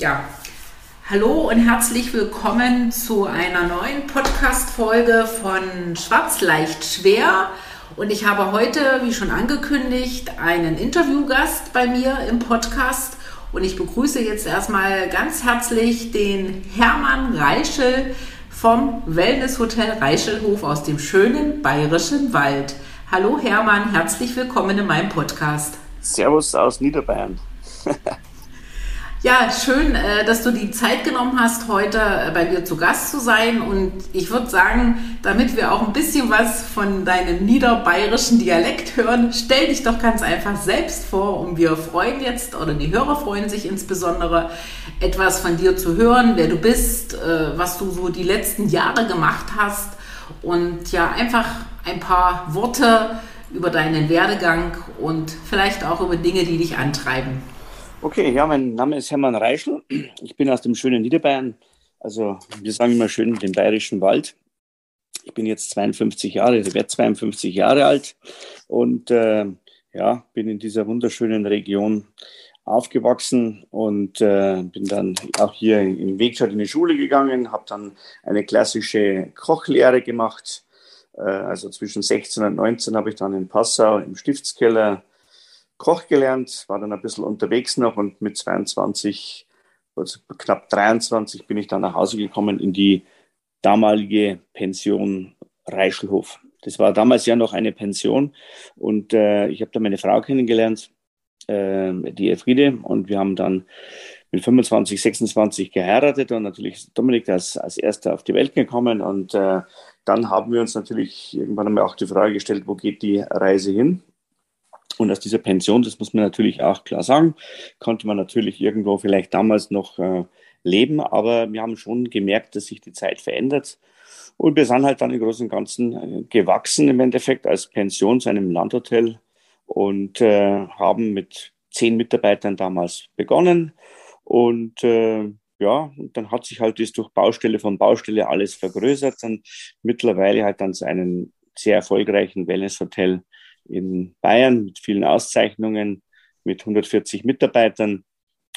Ja, hallo und herzlich willkommen zu einer neuen Podcast-Folge von Schwarz leicht schwer. Und ich habe heute, wie schon angekündigt, einen Interviewgast bei mir im Podcast. Und ich begrüße jetzt erstmal ganz herzlich den Hermann Reichel vom Wellnesshotel Reichelhof aus dem schönen bayerischen Wald. Hallo Hermann, herzlich willkommen in meinem Podcast. Servus aus Niederbayern. Ja, schön, äh, dass du die Zeit genommen hast, heute äh, bei mir zu Gast zu sein. Und ich würde sagen, damit wir auch ein bisschen was von deinem niederbayerischen Dialekt hören, stell dich doch ganz einfach selbst vor. Und wir freuen jetzt, oder die Hörer freuen sich insbesondere, etwas von dir zu hören, wer du bist, äh, was du so die letzten Jahre gemacht hast. Und ja, einfach ein paar Worte über deinen Werdegang und vielleicht auch über Dinge, die dich antreiben. Okay, ja, mein Name ist Hermann Reichel. Ich bin aus dem schönen Niederbayern. Also wir sagen immer schön den bayerischen Wald. Ich bin jetzt 52 Jahre, ich werde 52 Jahre alt und äh, ja, bin in dieser wunderschönen Region aufgewachsen und äh, bin dann auch hier im Wegstadt in die Schule gegangen, habe dann eine klassische Kochlehre gemacht. Äh, also zwischen 16 und 19 habe ich dann in Passau im Stiftskeller Koch gelernt, war dann ein bisschen unterwegs noch und mit 22, also knapp 23 bin ich dann nach Hause gekommen in die damalige Pension Reischelhof. Das war damals ja noch eine Pension und äh, ich habe da meine Frau kennengelernt, äh, die Elfriede, und wir haben dann mit 25, 26 geheiratet und natürlich ist Dominik als, als erster auf die Welt gekommen und äh, dann haben wir uns natürlich irgendwann einmal auch die Frage gestellt, wo geht die Reise hin? Und aus dieser Pension, das muss man natürlich auch klar sagen, konnte man natürlich irgendwo vielleicht damals noch äh, leben, aber wir haben schon gemerkt, dass sich die Zeit verändert. Und wir sind halt dann im Großen und Ganzen äh, gewachsen im Endeffekt als Pension zu einem Landhotel und äh, haben mit zehn Mitarbeitern damals begonnen. Und äh, ja, und dann hat sich halt das durch Baustelle von Baustelle alles vergrößert. Dann mittlerweile halt dann zu einem sehr erfolgreichen Wellnesshotel in Bayern mit vielen Auszeichnungen, mit 140 Mitarbeitern.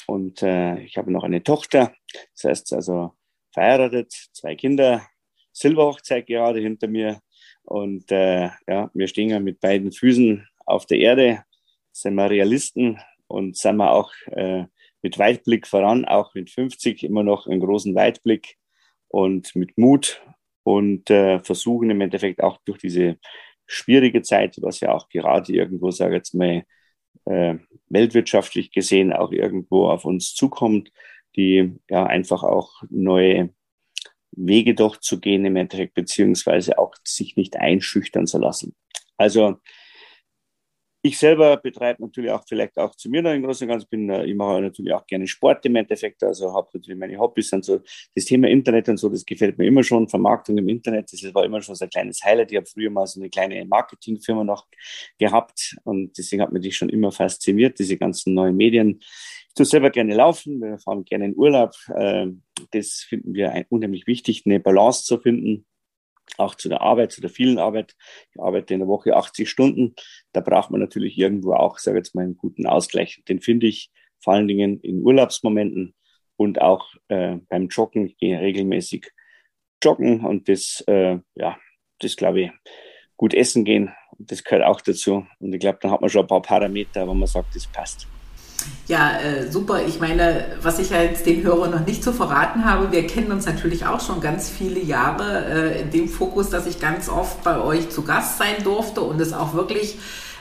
Und äh, ich habe noch eine Tochter, das heißt also verheiratet, zwei Kinder, Silberhochzeit gerade hinter mir. Und äh, ja, wir stehen ja mit beiden Füßen auf der Erde, sind wir Realisten und sind wir auch äh, mit Weitblick voran, auch mit 50 immer noch einen großen Weitblick und mit Mut und äh, versuchen im Endeffekt auch durch diese schwierige Zeit, was ja auch gerade irgendwo, sage ich jetzt mal, äh, weltwirtschaftlich gesehen auch irgendwo auf uns zukommt, die ja einfach auch neue Wege doch zu gehen im Endeffekt, beziehungsweise auch sich nicht einschüchtern zu lassen. Also ich selber betreibe natürlich auch vielleicht auch zu mir noch im Großen und Ganzen, bin, äh, ich mache natürlich auch gerne Sport im Endeffekt, also habe natürlich meine Hobbys und so. Das Thema Internet und so, das gefällt mir immer schon, Vermarktung im Internet, das war immer schon so ein kleines Highlight. Ich habe früher mal so eine kleine Marketingfirma noch gehabt und deswegen hat mich das schon immer fasziniert, diese ganzen neuen Medien. Ich tue selber gerne laufen, wir fahren gerne in Urlaub. Ähm, das finden wir unheimlich wichtig, eine Balance zu finden auch zu der Arbeit, zu der vielen Arbeit. Ich arbeite in der Woche 80 Stunden. Da braucht man natürlich irgendwo auch, sage jetzt mal, einen guten Ausgleich. Den finde ich vor allen Dingen in Urlaubsmomenten und auch äh, beim Joggen. Ich gehe regelmäßig joggen und das, äh, ja, das glaube ich, gut essen gehen. Das gehört auch dazu. Und ich glaube, dann hat man schon ein paar Parameter, wo man sagt, das passt. Ja, äh, super. Ich meine, was ich ja jetzt den Hörern noch nicht zu verraten habe, wir kennen uns natürlich auch schon ganz viele Jahre äh, in dem Fokus, dass ich ganz oft bei euch zu Gast sein durfte und es auch wirklich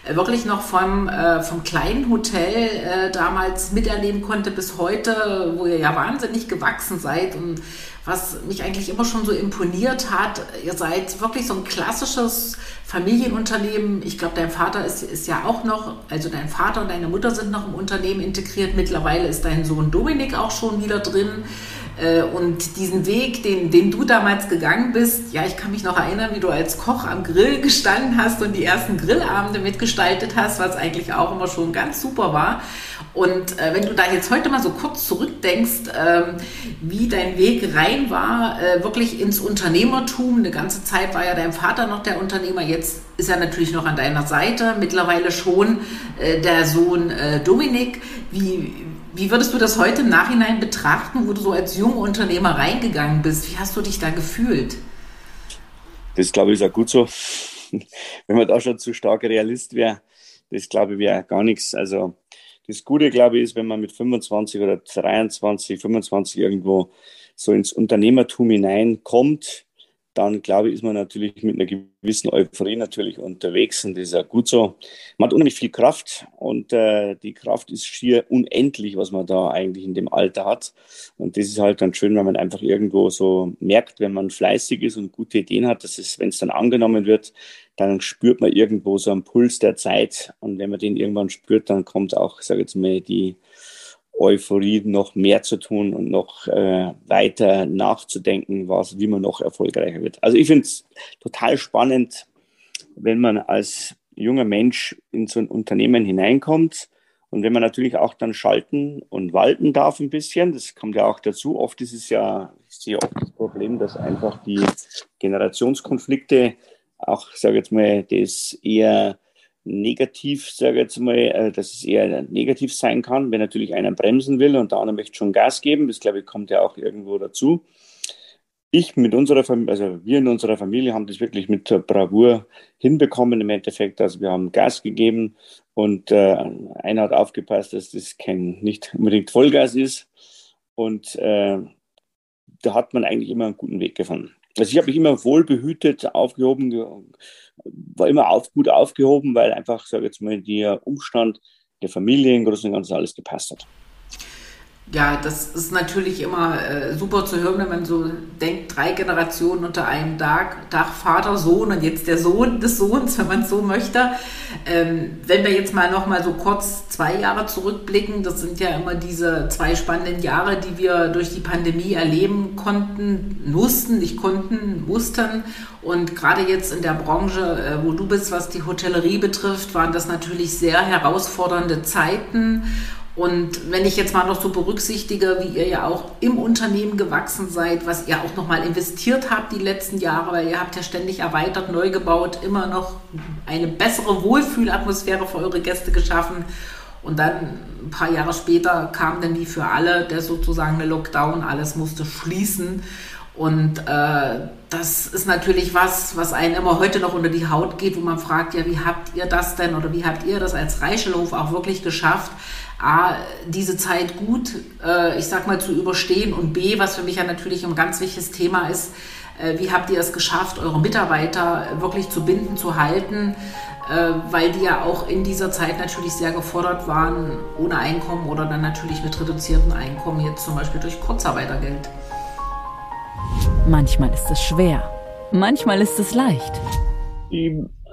wirklich noch vom, äh, vom kleinen Hotel äh, damals miterleben konnte bis heute, wo ihr ja wahnsinnig gewachsen seid und was mich eigentlich immer schon so imponiert hat, ihr seid wirklich so ein klassisches Familienunternehmen. Ich glaube, dein Vater ist, ist ja auch noch, also dein Vater und deine Mutter sind noch im Unternehmen integriert. Mittlerweile ist dein Sohn Dominik auch schon wieder drin. Äh, und diesen Weg, den, den du damals gegangen bist, ja, ich kann mich noch erinnern, wie du als Koch am Grill gestanden hast und die ersten Grillabende mitgestaltet hast, was eigentlich auch immer schon ganz super war. Und äh, wenn du da jetzt heute mal so kurz zurückdenkst, ähm, wie dein Weg rein war, äh, wirklich ins Unternehmertum, eine ganze Zeit war ja dein Vater noch der Unternehmer, jetzt ist er natürlich noch an deiner Seite, mittlerweile schon äh, der Sohn äh, Dominik. Wie, wie würdest du das heute im Nachhinein betrachten, wo du so als junger Unternehmer reingegangen bist? Wie hast du dich da gefühlt? Das glaube ich ist auch gut so. Wenn man da schon zu stark Realist wäre, das glaube ich wäre gar nichts. Also das Gute, glaube ich, ist, wenn man mit 25 oder 23, 25 irgendwo so ins Unternehmertum hineinkommt, dann glaube ich, ist man natürlich mit einer gewissen Euphorie natürlich unterwegs und das ist ja gut so. Man hat unheimlich viel Kraft und äh, die Kraft ist schier unendlich, was man da eigentlich in dem Alter hat. Und das ist halt dann schön, wenn man einfach irgendwo so merkt, wenn man fleißig ist und gute Ideen hat, dass es, wenn es dann angenommen wird, dann spürt man irgendwo so einen Puls der Zeit. Und wenn man den irgendwann spürt, dann kommt auch, sage ich jetzt mal, die Euphorie noch mehr zu tun und noch äh, weiter nachzudenken, was, wie man noch erfolgreicher wird. Also ich finde es total spannend, wenn man als junger Mensch in so ein Unternehmen hineinkommt und wenn man natürlich auch dann schalten und walten darf ein bisschen, das kommt ja auch dazu. Oft ist es ja, ich sehe oft das Problem, dass einfach die Generationskonflikte auch, sage ich jetzt mal, das eher negativ, sage ich jetzt mal, äh, dass es eher negativ sein kann, wenn natürlich einer bremsen will und der andere möchte schon Gas geben. Das, glaube ich, kommt ja auch irgendwo dazu. Ich mit unserer Familie, also wir in unserer Familie haben das wirklich mit Bravour hinbekommen im Endeffekt. Also wir haben Gas gegeben und äh, einer hat aufgepasst, dass das kein, nicht unbedingt Vollgas ist. Und äh, da hat man eigentlich immer einen guten Weg gefunden. Also ich habe mich immer wohlbehütet aufgehoben, war immer auf, gut aufgehoben, weil einfach, sage jetzt mal, der Umstand der Familie im Großen und Ganzen alles gepasst hat. Ja, das ist natürlich immer äh, super zu hören, wenn man so denkt, drei Generationen unter einem Dach, Dach Vater, Sohn und jetzt der Sohn des Sohns, wenn man es so möchte. Ähm, wenn wir jetzt mal noch mal so kurz zwei Jahre zurückblicken, das sind ja immer diese zwei spannenden Jahre, die wir durch die Pandemie erleben konnten, mussten, nicht konnten, mussten. Und gerade jetzt in der Branche, äh, wo du bist, was die Hotellerie betrifft, waren das natürlich sehr herausfordernde Zeiten. Und wenn ich jetzt mal noch so berücksichtige, wie ihr ja auch im Unternehmen gewachsen seid, was ihr auch nochmal investiert habt die letzten Jahre, weil ihr habt ja ständig erweitert, neu gebaut, immer noch eine bessere Wohlfühlatmosphäre für eure Gäste geschaffen. Und dann ein paar Jahre später kam dann wie für alle der sozusagen eine Lockdown, alles musste schließen. Und äh, das ist natürlich was, was einen immer heute noch unter die Haut geht, wo man fragt, ja, wie habt ihr das denn oder wie habt ihr das als Reichelhof auch wirklich geschafft, A, diese Zeit gut, äh, ich sag mal, zu überstehen und B, was für mich ja natürlich ein ganz wichtiges Thema ist, äh, wie habt ihr es geschafft, eure Mitarbeiter wirklich zu binden, zu halten, äh, weil die ja auch in dieser Zeit natürlich sehr gefordert waren, ohne Einkommen oder dann natürlich mit reduziertem Einkommen, jetzt zum Beispiel durch Kurzarbeitergeld. Manchmal ist es schwer, manchmal ist es leicht.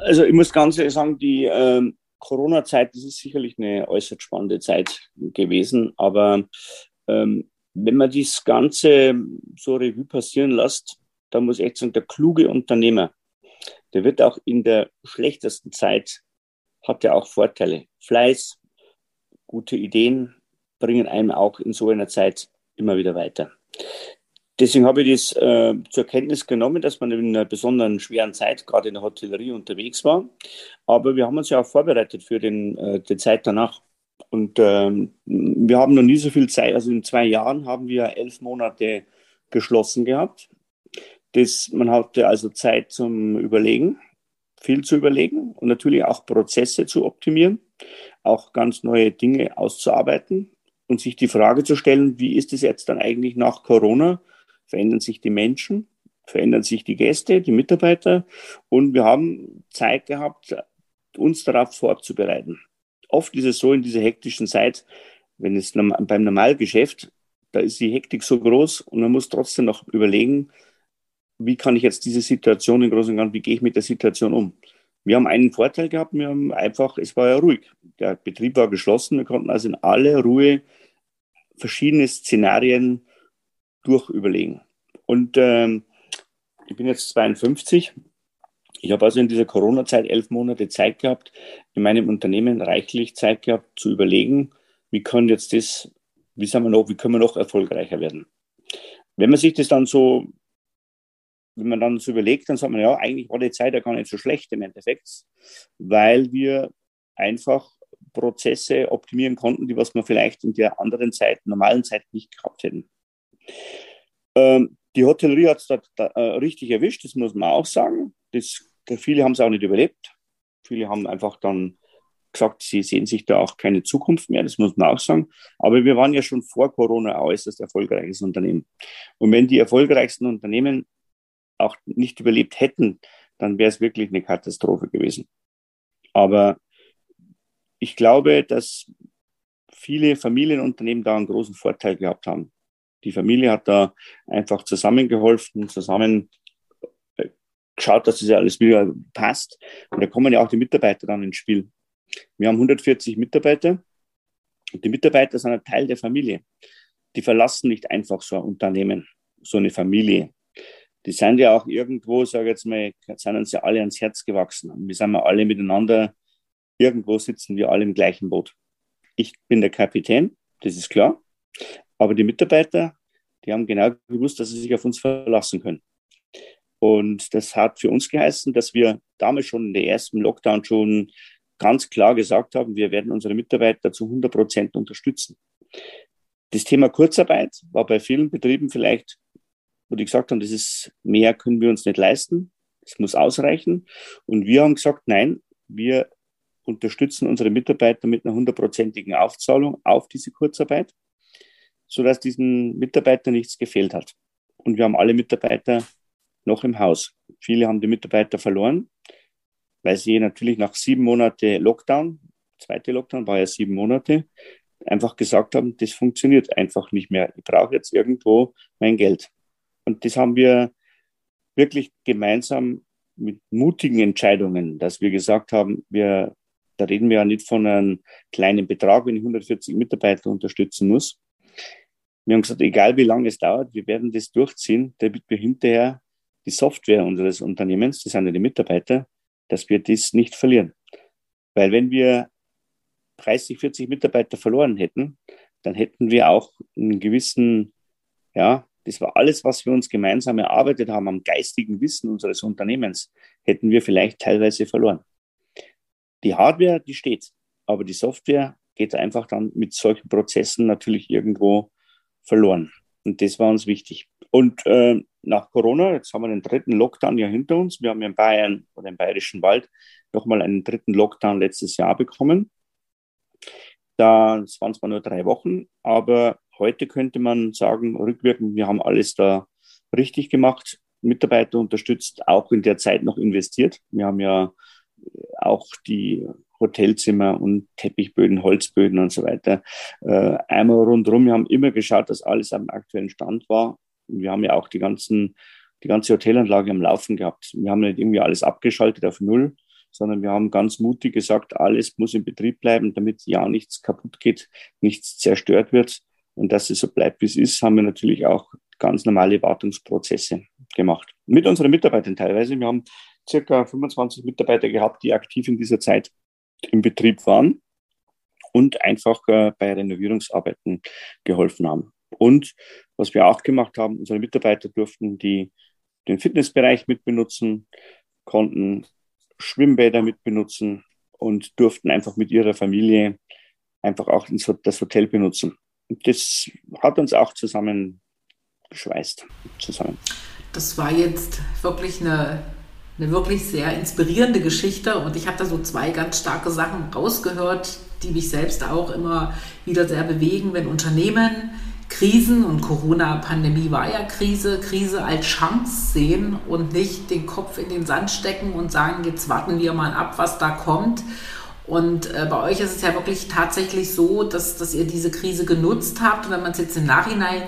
also ich muss ganz ehrlich sagen, die ähm, Corona-Zeit, das ist sicherlich eine äußerst spannende Zeit gewesen, aber ähm, wenn man das Ganze so Revue passieren lässt, da muss ich echt sagen, der kluge Unternehmer, der wird auch in der schlechtesten Zeit, hat ja auch Vorteile. Fleiß, gute Ideen bringen einem auch in so einer Zeit immer wieder weiter. Deswegen habe ich das äh, zur Kenntnis genommen, dass man in einer besonderen schweren Zeit gerade in der Hotellerie unterwegs war. Aber wir haben uns ja auch vorbereitet für den, äh, die Zeit danach. Und ähm, wir haben noch nie so viel Zeit, also in zwei Jahren haben wir elf Monate geschlossen gehabt. Das, man hatte also Zeit zum Überlegen, viel zu überlegen und natürlich auch Prozesse zu optimieren, auch ganz neue Dinge auszuarbeiten und sich die Frage zu stellen, wie ist es jetzt dann eigentlich nach Corona? Verändern sich die Menschen, verändern sich die Gäste, die Mitarbeiter. Und wir haben Zeit gehabt, uns darauf vorzubereiten. Oft ist es so in dieser hektischen Zeit, wenn es beim Normalgeschäft, da ist die Hektik so groß und man muss trotzdem noch überlegen, wie kann ich jetzt diese Situation im Großen und Ganzen, wie gehe ich mit der Situation um? Wir haben einen Vorteil gehabt, wir haben einfach, es war ja ruhig. Der Betrieb war geschlossen, wir konnten also in aller Ruhe verschiedene Szenarien durchüberlegen. Und ähm, ich bin jetzt 52. Ich habe also in dieser Corona-Zeit elf Monate Zeit gehabt, in meinem Unternehmen reichlich Zeit gehabt zu überlegen, wie kann jetzt das, wie, sagen wir noch, wie können wir noch erfolgreicher werden. Wenn man sich das dann so, wenn man dann so überlegt, dann sagt man, ja, eigentlich war die Zeit ja gar nicht so schlecht im Endeffekt, weil wir einfach Prozesse optimieren konnten, die was wir vielleicht in der anderen Zeit, normalen Zeit nicht gehabt hätten. Ähm, die Hotellerie hat es da, da äh, richtig erwischt, das muss man auch sagen. Das, viele haben es auch nicht überlebt. Viele haben einfach dann gesagt, sie sehen sich da auch keine Zukunft mehr, das muss man auch sagen. Aber wir waren ja schon vor Corona ein äußerst erfolgreiches Unternehmen. Und wenn die erfolgreichsten Unternehmen auch nicht überlebt hätten, dann wäre es wirklich eine Katastrophe gewesen. Aber ich glaube, dass viele Familienunternehmen da einen großen Vorteil gehabt haben. Die Familie hat da einfach zusammengeholfen, zusammen äh, geschaut, dass das ja alles wieder passt. Und da kommen ja auch die Mitarbeiter dann ins Spiel. Wir haben 140 Mitarbeiter und die Mitarbeiter sind ein Teil der Familie. Die verlassen nicht einfach so ein Unternehmen, so eine Familie. Die sind ja auch irgendwo, sage ich jetzt mal, sind uns ja alle ans Herz gewachsen. Wir sind ja alle miteinander irgendwo sitzen wir alle im gleichen Boot. Ich bin der Kapitän, das ist klar. Aber die Mitarbeiter, die haben genau gewusst, dass sie sich auf uns verlassen können. Und das hat für uns geheißen, dass wir damals schon in der ersten Lockdown schon ganz klar gesagt haben, wir werden unsere Mitarbeiter zu 100 Prozent unterstützen. Das Thema Kurzarbeit war bei vielen Betrieben vielleicht, wo die gesagt haben, das ist mehr können wir uns nicht leisten. Es muss ausreichen. Und wir haben gesagt, nein, wir unterstützen unsere Mitarbeiter mit einer hundertprozentigen Aufzahlung auf diese Kurzarbeit, sodass diesen Mitarbeitern nichts gefehlt hat. Und wir haben alle Mitarbeiter noch im Haus. Viele haben die Mitarbeiter verloren, weil sie natürlich nach sieben Monate Lockdown, zweite Lockdown war ja sieben Monate, einfach gesagt haben, das funktioniert einfach nicht mehr. Ich brauche jetzt irgendwo mein Geld. Und das haben wir wirklich gemeinsam mit mutigen Entscheidungen, dass wir gesagt haben, wir da reden wir ja nicht von einem kleinen Betrag, wenn ich 140 Mitarbeiter unterstützen muss. Wir haben gesagt, egal wie lange es dauert, wir werden das durchziehen, damit wir hinterher die Software unseres Unternehmens, das sind ja die Mitarbeiter, dass wir das nicht verlieren. Weil wenn wir 30, 40 Mitarbeiter verloren hätten, dann hätten wir auch einen gewissen, ja, das war alles, was wir uns gemeinsam erarbeitet haben am geistigen Wissen unseres Unternehmens, hätten wir vielleicht teilweise verloren. Die Hardware, die steht, aber die Software geht einfach dann mit solchen Prozessen natürlich irgendwo verloren. Und das war uns wichtig. Und äh, nach Corona, jetzt haben wir den dritten Lockdown ja hinter uns. Wir haben ja in Bayern oder im Bayerischen Wald nochmal einen dritten Lockdown letztes Jahr bekommen. Da waren zwar nur drei Wochen, aber heute könnte man sagen, rückwirkend, wir haben alles da richtig gemacht, Mitarbeiter unterstützt, auch in der Zeit noch investiert. Wir haben ja auch die Hotelzimmer und Teppichböden, Holzböden und so weiter. Äh, einmal rundherum. Wir haben immer geschaut, dass alles am aktuellen Stand war. Und wir haben ja auch die ganzen, die ganze Hotelanlage am Laufen gehabt. Wir haben nicht irgendwie alles abgeschaltet auf Null, sondern wir haben ganz mutig gesagt, alles muss in Betrieb bleiben, damit ja nichts kaputt geht, nichts zerstört wird. Und dass es so bleibt, wie es ist, haben wir natürlich auch ganz normale Wartungsprozesse gemacht. Mit unseren Mitarbeitern teilweise. Wir haben circa 25 Mitarbeiter gehabt, die aktiv in dieser Zeit im Betrieb waren und einfach äh, bei Renovierungsarbeiten geholfen haben. Und was wir auch gemacht haben, unsere Mitarbeiter durften die, den Fitnessbereich mitbenutzen, konnten Schwimmbäder mitbenutzen und durften einfach mit ihrer Familie einfach auch das Hotel benutzen. Und das hat uns auch zusammengeschweißt. Zusammen. Das war jetzt wirklich eine eine wirklich sehr inspirierende Geschichte und ich habe da so zwei ganz starke Sachen rausgehört, die mich selbst auch immer wieder sehr bewegen, wenn Unternehmen Krisen und Corona-Pandemie war ja Krise, Krise als Chance sehen und nicht den Kopf in den Sand stecken und sagen, jetzt warten wir mal ab, was da kommt. Und äh, bei euch ist es ja wirklich tatsächlich so, dass, dass ihr diese Krise genutzt habt. Und wenn man es jetzt im Nachhinein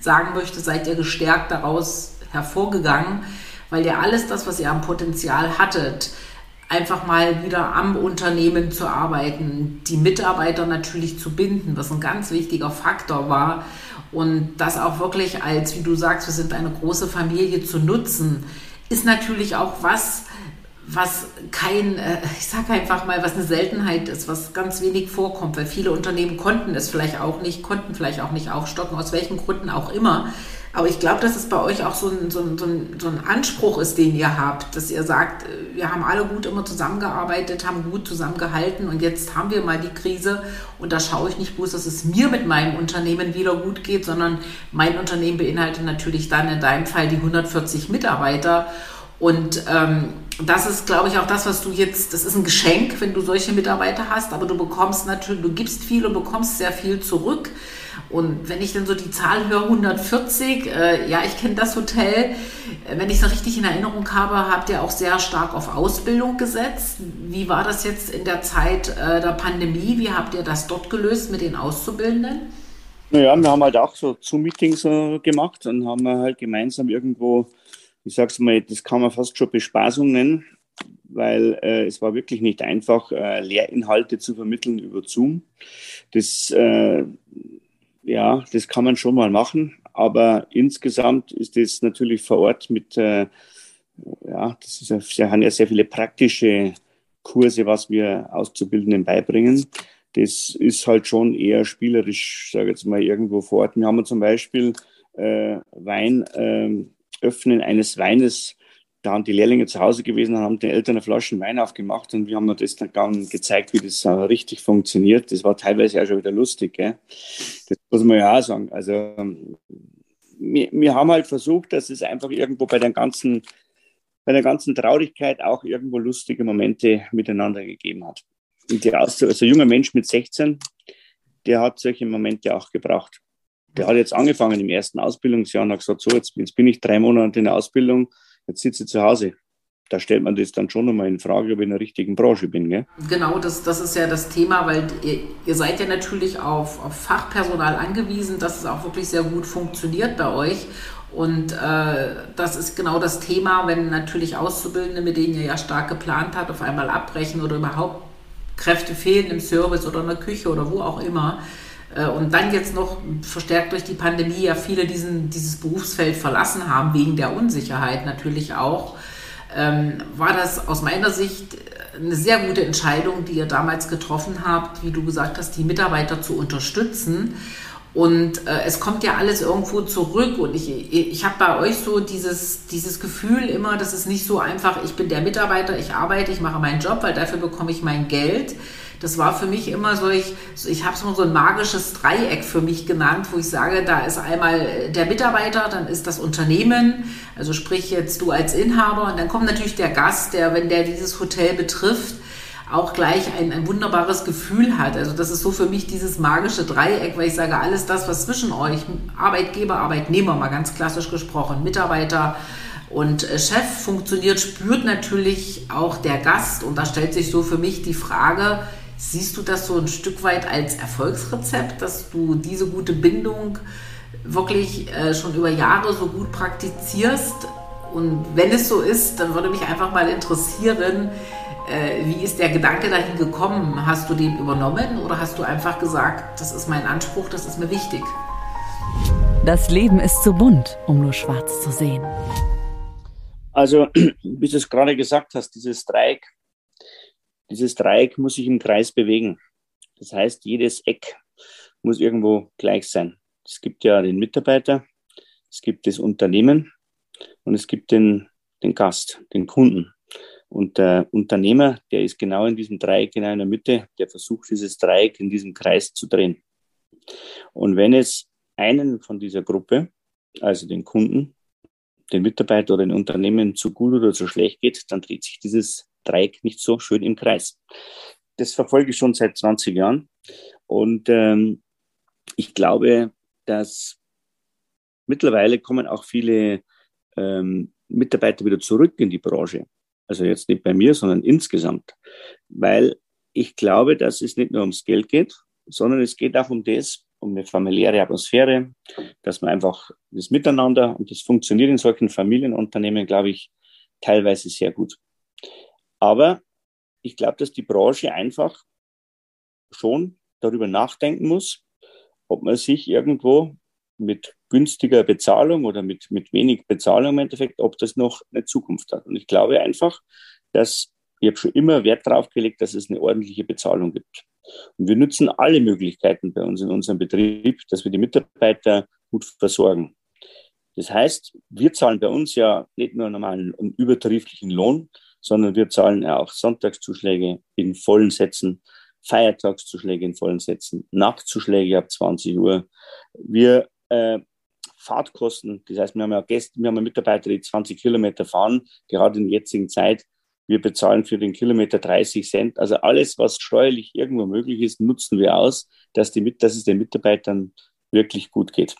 sagen möchte, seid ihr gestärkt daraus hervorgegangen, weil ihr alles das, was ihr am Potenzial hattet, einfach mal wieder am Unternehmen zu arbeiten, die Mitarbeiter natürlich zu binden, was ein ganz wichtiger Faktor war. Und das auch wirklich als, wie du sagst, wir sind eine große Familie zu nutzen, ist natürlich auch was, was kein, äh, ich sage einfach mal, was eine Seltenheit ist, was ganz wenig vorkommt, weil viele Unternehmen konnten es vielleicht auch nicht, konnten vielleicht auch nicht aufstocken, aus welchen Gründen auch immer. Aber ich glaube, dass es bei euch auch so ein, so, ein, so, ein, Anspruch ist, den ihr habt, dass ihr sagt, äh, wir haben alle gut immer zusammengearbeitet, haben gut zusammengehalten und jetzt haben wir mal die Krise und da schaue ich nicht bloß, dass es mir mit meinem Unternehmen wieder gut geht, sondern mein Unternehmen beinhaltet natürlich dann in deinem Fall die 140 Mitarbeiter und ähm, das ist, glaube ich, auch das, was du jetzt, das ist ein Geschenk, wenn du solche Mitarbeiter hast, aber du bekommst natürlich, du gibst viel und bekommst sehr viel zurück. Und wenn ich dann so die Zahl höre, 140, äh, ja, ich kenne das Hotel, äh, wenn ich es richtig in Erinnerung habe, habt ihr auch sehr stark auf Ausbildung gesetzt. Wie war das jetzt in der Zeit äh, der Pandemie? Wie habt ihr das dort gelöst mit den Auszubildenden? Naja, wir haben halt auch so Zoom-Meetings äh, gemacht und haben halt gemeinsam irgendwo, ich sag's mal, das kann man fast schon Bespaßung nennen, weil äh, es war wirklich nicht einfach, äh, Lehrinhalte zu vermitteln über Zoom. Das äh, ja, das kann man schon mal machen, aber insgesamt ist es natürlich vor Ort mit, äh, ja, das ist ja, wir haben ja sehr viele praktische Kurse, was wir Auszubildenden beibringen. Das ist halt schon eher spielerisch, sage ich jetzt mal, irgendwo vor Ort. Wir haben zum Beispiel äh, Wein, äh, Öffnen eines Weines da haben die Lehrlinge zu Hause gewesen und haben den Eltern eine Flasche Wein aufgemacht und wir haben das dann gezeigt, wie das richtig funktioniert. Das war teilweise ja schon wieder lustig. Gell? Das muss man ja auch sagen. Also wir, wir haben halt versucht, dass es einfach irgendwo bei der ganzen, bei der ganzen Traurigkeit auch irgendwo lustige Momente miteinander gegeben hat. Und die also junger Mensch mit 16, der hat solche Momente auch gebraucht. Der hat jetzt angefangen im ersten Ausbildungsjahr und hat gesagt, so, jetzt, jetzt bin ich drei Monate in der Ausbildung, jetzt sitze ich zu Hause. Da stellt man das dann schon nochmal in Frage, ob ich in der richtigen Branche bin. Gell? Genau, das, das ist ja das Thema, weil ihr, ihr seid ja natürlich auf, auf Fachpersonal angewiesen, dass es auch wirklich sehr gut funktioniert bei euch. Und äh, das ist genau das Thema, wenn natürlich Auszubildende, mit denen ihr ja stark geplant habt, auf einmal abbrechen oder überhaupt Kräfte fehlen im Service oder in der Küche oder wo auch immer. Äh, und dann jetzt noch verstärkt durch die Pandemie ja viele diesen, dieses Berufsfeld verlassen haben, wegen der Unsicherheit natürlich auch, ähm, war das aus meiner Sicht eine sehr gute Entscheidung, die ihr damals getroffen habt, wie du gesagt hast, die Mitarbeiter zu unterstützen. Und äh, es kommt ja alles irgendwo zurück. Und ich, ich habe bei euch so dieses, dieses Gefühl immer, dass es nicht so einfach, ich bin der Mitarbeiter, ich arbeite, ich mache meinen Job, weil dafür bekomme ich mein Geld, das war für mich immer so, ich, ich habe es mal so ein magisches Dreieck für mich genannt, wo ich sage, da ist einmal der Mitarbeiter, dann ist das Unternehmen, also sprich jetzt du als Inhaber und dann kommt natürlich der Gast, der, wenn der dieses Hotel betrifft, auch gleich ein, ein wunderbares Gefühl hat. Also das ist so für mich dieses magische Dreieck, weil ich sage, alles das, was zwischen euch, Arbeitgeber, Arbeitnehmer, mal ganz klassisch gesprochen, Mitarbeiter, und äh, Chef funktioniert, spürt natürlich auch der Gast. Und da stellt sich so für mich die Frage, Siehst du das so ein Stück weit als Erfolgsrezept, dass du diese gute Bindung wirklich äh, schon über Jahre so gut praktizierst? Und wenn es so ist, dann würde mich einfach mal interessieren, äh, wie ist der Gedanke dahin gekommen? Hast du den übernommen oder hast du einfach gesagt, das ist mein Anspruch, das ist mir wichtig? Das Leben ist zu bunt, um nur schwarz zu sehen. Also, wie du es gerade gesagt hast, dieses Dreieck dieses Dreieck muss sich im Kreis bewegen. Das heißt, jedes Eck muss irgendwo gleich sein. Es gibt ja den Mitarbeiter, es gibt das Unternehmen und es gibt den, den Gast, den Kunden. Und der Unternehmer, der ist genau in diesem Dreieck, genau in der Mitte, der versucht, dieses Dreieck in diesem Kreis zu drehen. Und wenn es einen von dieser Gruppe, also den Kunden, den Mitarbeiter oder den Unternehmen zu gut oder zu schlecht geht, dann dreht sich dieses Dreieck nicht so schön im Kreis. Das verfolge ich schon seit 20 Jahren und ähm, ich glaube, dass mittlerweile kommen auch viele ähm, Mitarbeiter wieder zurück in die Branche. Also jetzt nicht bei mir, sondern insgesamt. Weil ich glaube, dass es nicht nur ums Geld geht, sondern es geht auch um das, um eine familiäre Atmosphäre, dass man einfach das Miteinander und das funktioniert in solchen Familienunternehmen, glaube ich, teilweise sehr gut. Aber ich glaube, dass die Branche einfach schon darüber nachdenken muss, ob man sich irgendwo mit günstiger Bezahlung oder mit, mit wenig Bezahlung im Endeffekt, ob das noch eine Zukunft hat. Und ich glaube einfach, dass ich habe schon immer Wert darauf gelegt, dass es eine ordentliche Bezahlung gibt. Und wir nutzen alle Möglichkeiten bei uns in unserem Betrieb, dass wir die Mitarbeiter gut versorgen. Das heißt, wir zahlen bei uns ja nicht nur einen normalen und übertariflichen Lohn, sondern wir zahlen ja auch Sonntagszuschläge in vollen Sätzen, Feiertagszuschläge in vollen Sätzen, Nachtzuschläge ab 20 Uhr. Wir äh, Fahrtkosten, das heißt, wir haben ja Gäste, wir haben ja Mitarbeiter, die 20 Kilometer fahren, gerade in der jetzigen Zeit. Wir bezahlen für den Kilometer 30 Cent. Also alles, was steuerlich irgendwo möglich ist, nutzen wir aus, dass, die, dass es den Mitarbeitern wirklich gut geht.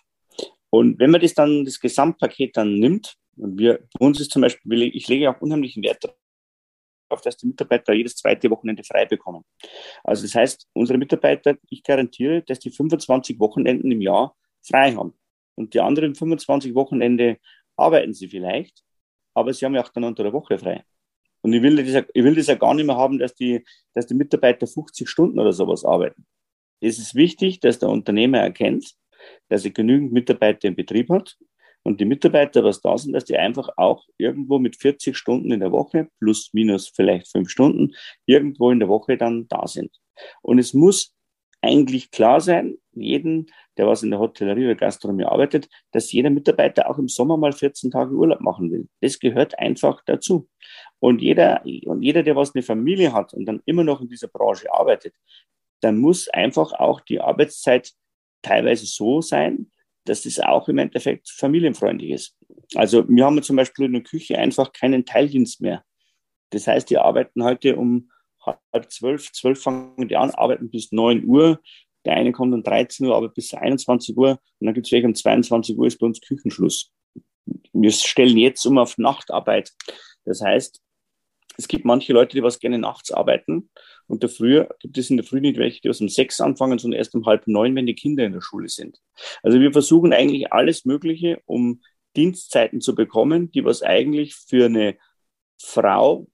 Und wenn man das dann, das Gesamtpaket dann nimmt, und wir, uns ist zum Beispiel, ich lege auch unheimlichen Wert darauf, dass die Mitarbeiter jedes zweite Wochenende frei bekommen. Also das heißt, unsere Mitarbeiter, ich garantiere, dass die 25 Wochenenden im Jahr frei haben. Und die anderen 25 Wochenende arbeiten sie vielleicht, aber sie haben ja auch dann unter der Woche frei. Und ich will das ja, ich will das ja gar nicht mehr haben, dass die, dass die Mitarbeiter 50 Stunden oder sowas arbeiten. Es ist wichtig, dass der Unternehmer erkennt, dass er genügend Mitarbeiter im Betrieb hat und die Mitarbeiter, was da sind, dass die einfach auch irgendwo mit 40 Stunden in der Woche plus minus vielleicht fünf Stunden irgendwo in der Woche dann da sind. Und es muss eigentlich klar sein, jeden, der was in der Hotellerie oder Gastronomie arbeitet, dass jeder Mitarbeiter auch im Sommer mal 14 Tage Urlaub machen will. Das gehört einfach dazu. Und jeder, und jeder, der was eine Familie hat und dann immer noch in dieser Branche arbeitet, dann muss einfach auch die Arbeitszeit teilweise so sein, dass das auch im Endeffekt familienfreundlich ist. Also wir haben zum Beispiel in der Küche einfach keinen Teildienst mehr. Das heißt, die arbeiten heute um halb zwölf, zwölf fangen die an, arbeiten bis neun Uhr. Der eine kommt um 13 Uhr, arbeitet bis 21 Uhr und dann gibt es welche um 22 Uhr ist bei uns Küchenschluss. Wir stellen jetzt um auf Nachtarbeit. Das heißt, es gibt manche Leute, die was gerne nachts arbeiten und der Früh gibt es in der Früh nicht welche, die was um sechs anfangen, sondern erst um halb neun, wenn die Kinder in der Schule sind. Also wir versuchen eigentlich alles Mögliche, um Dienstzeiten zu bekommen, die was eigentlich für eine Frau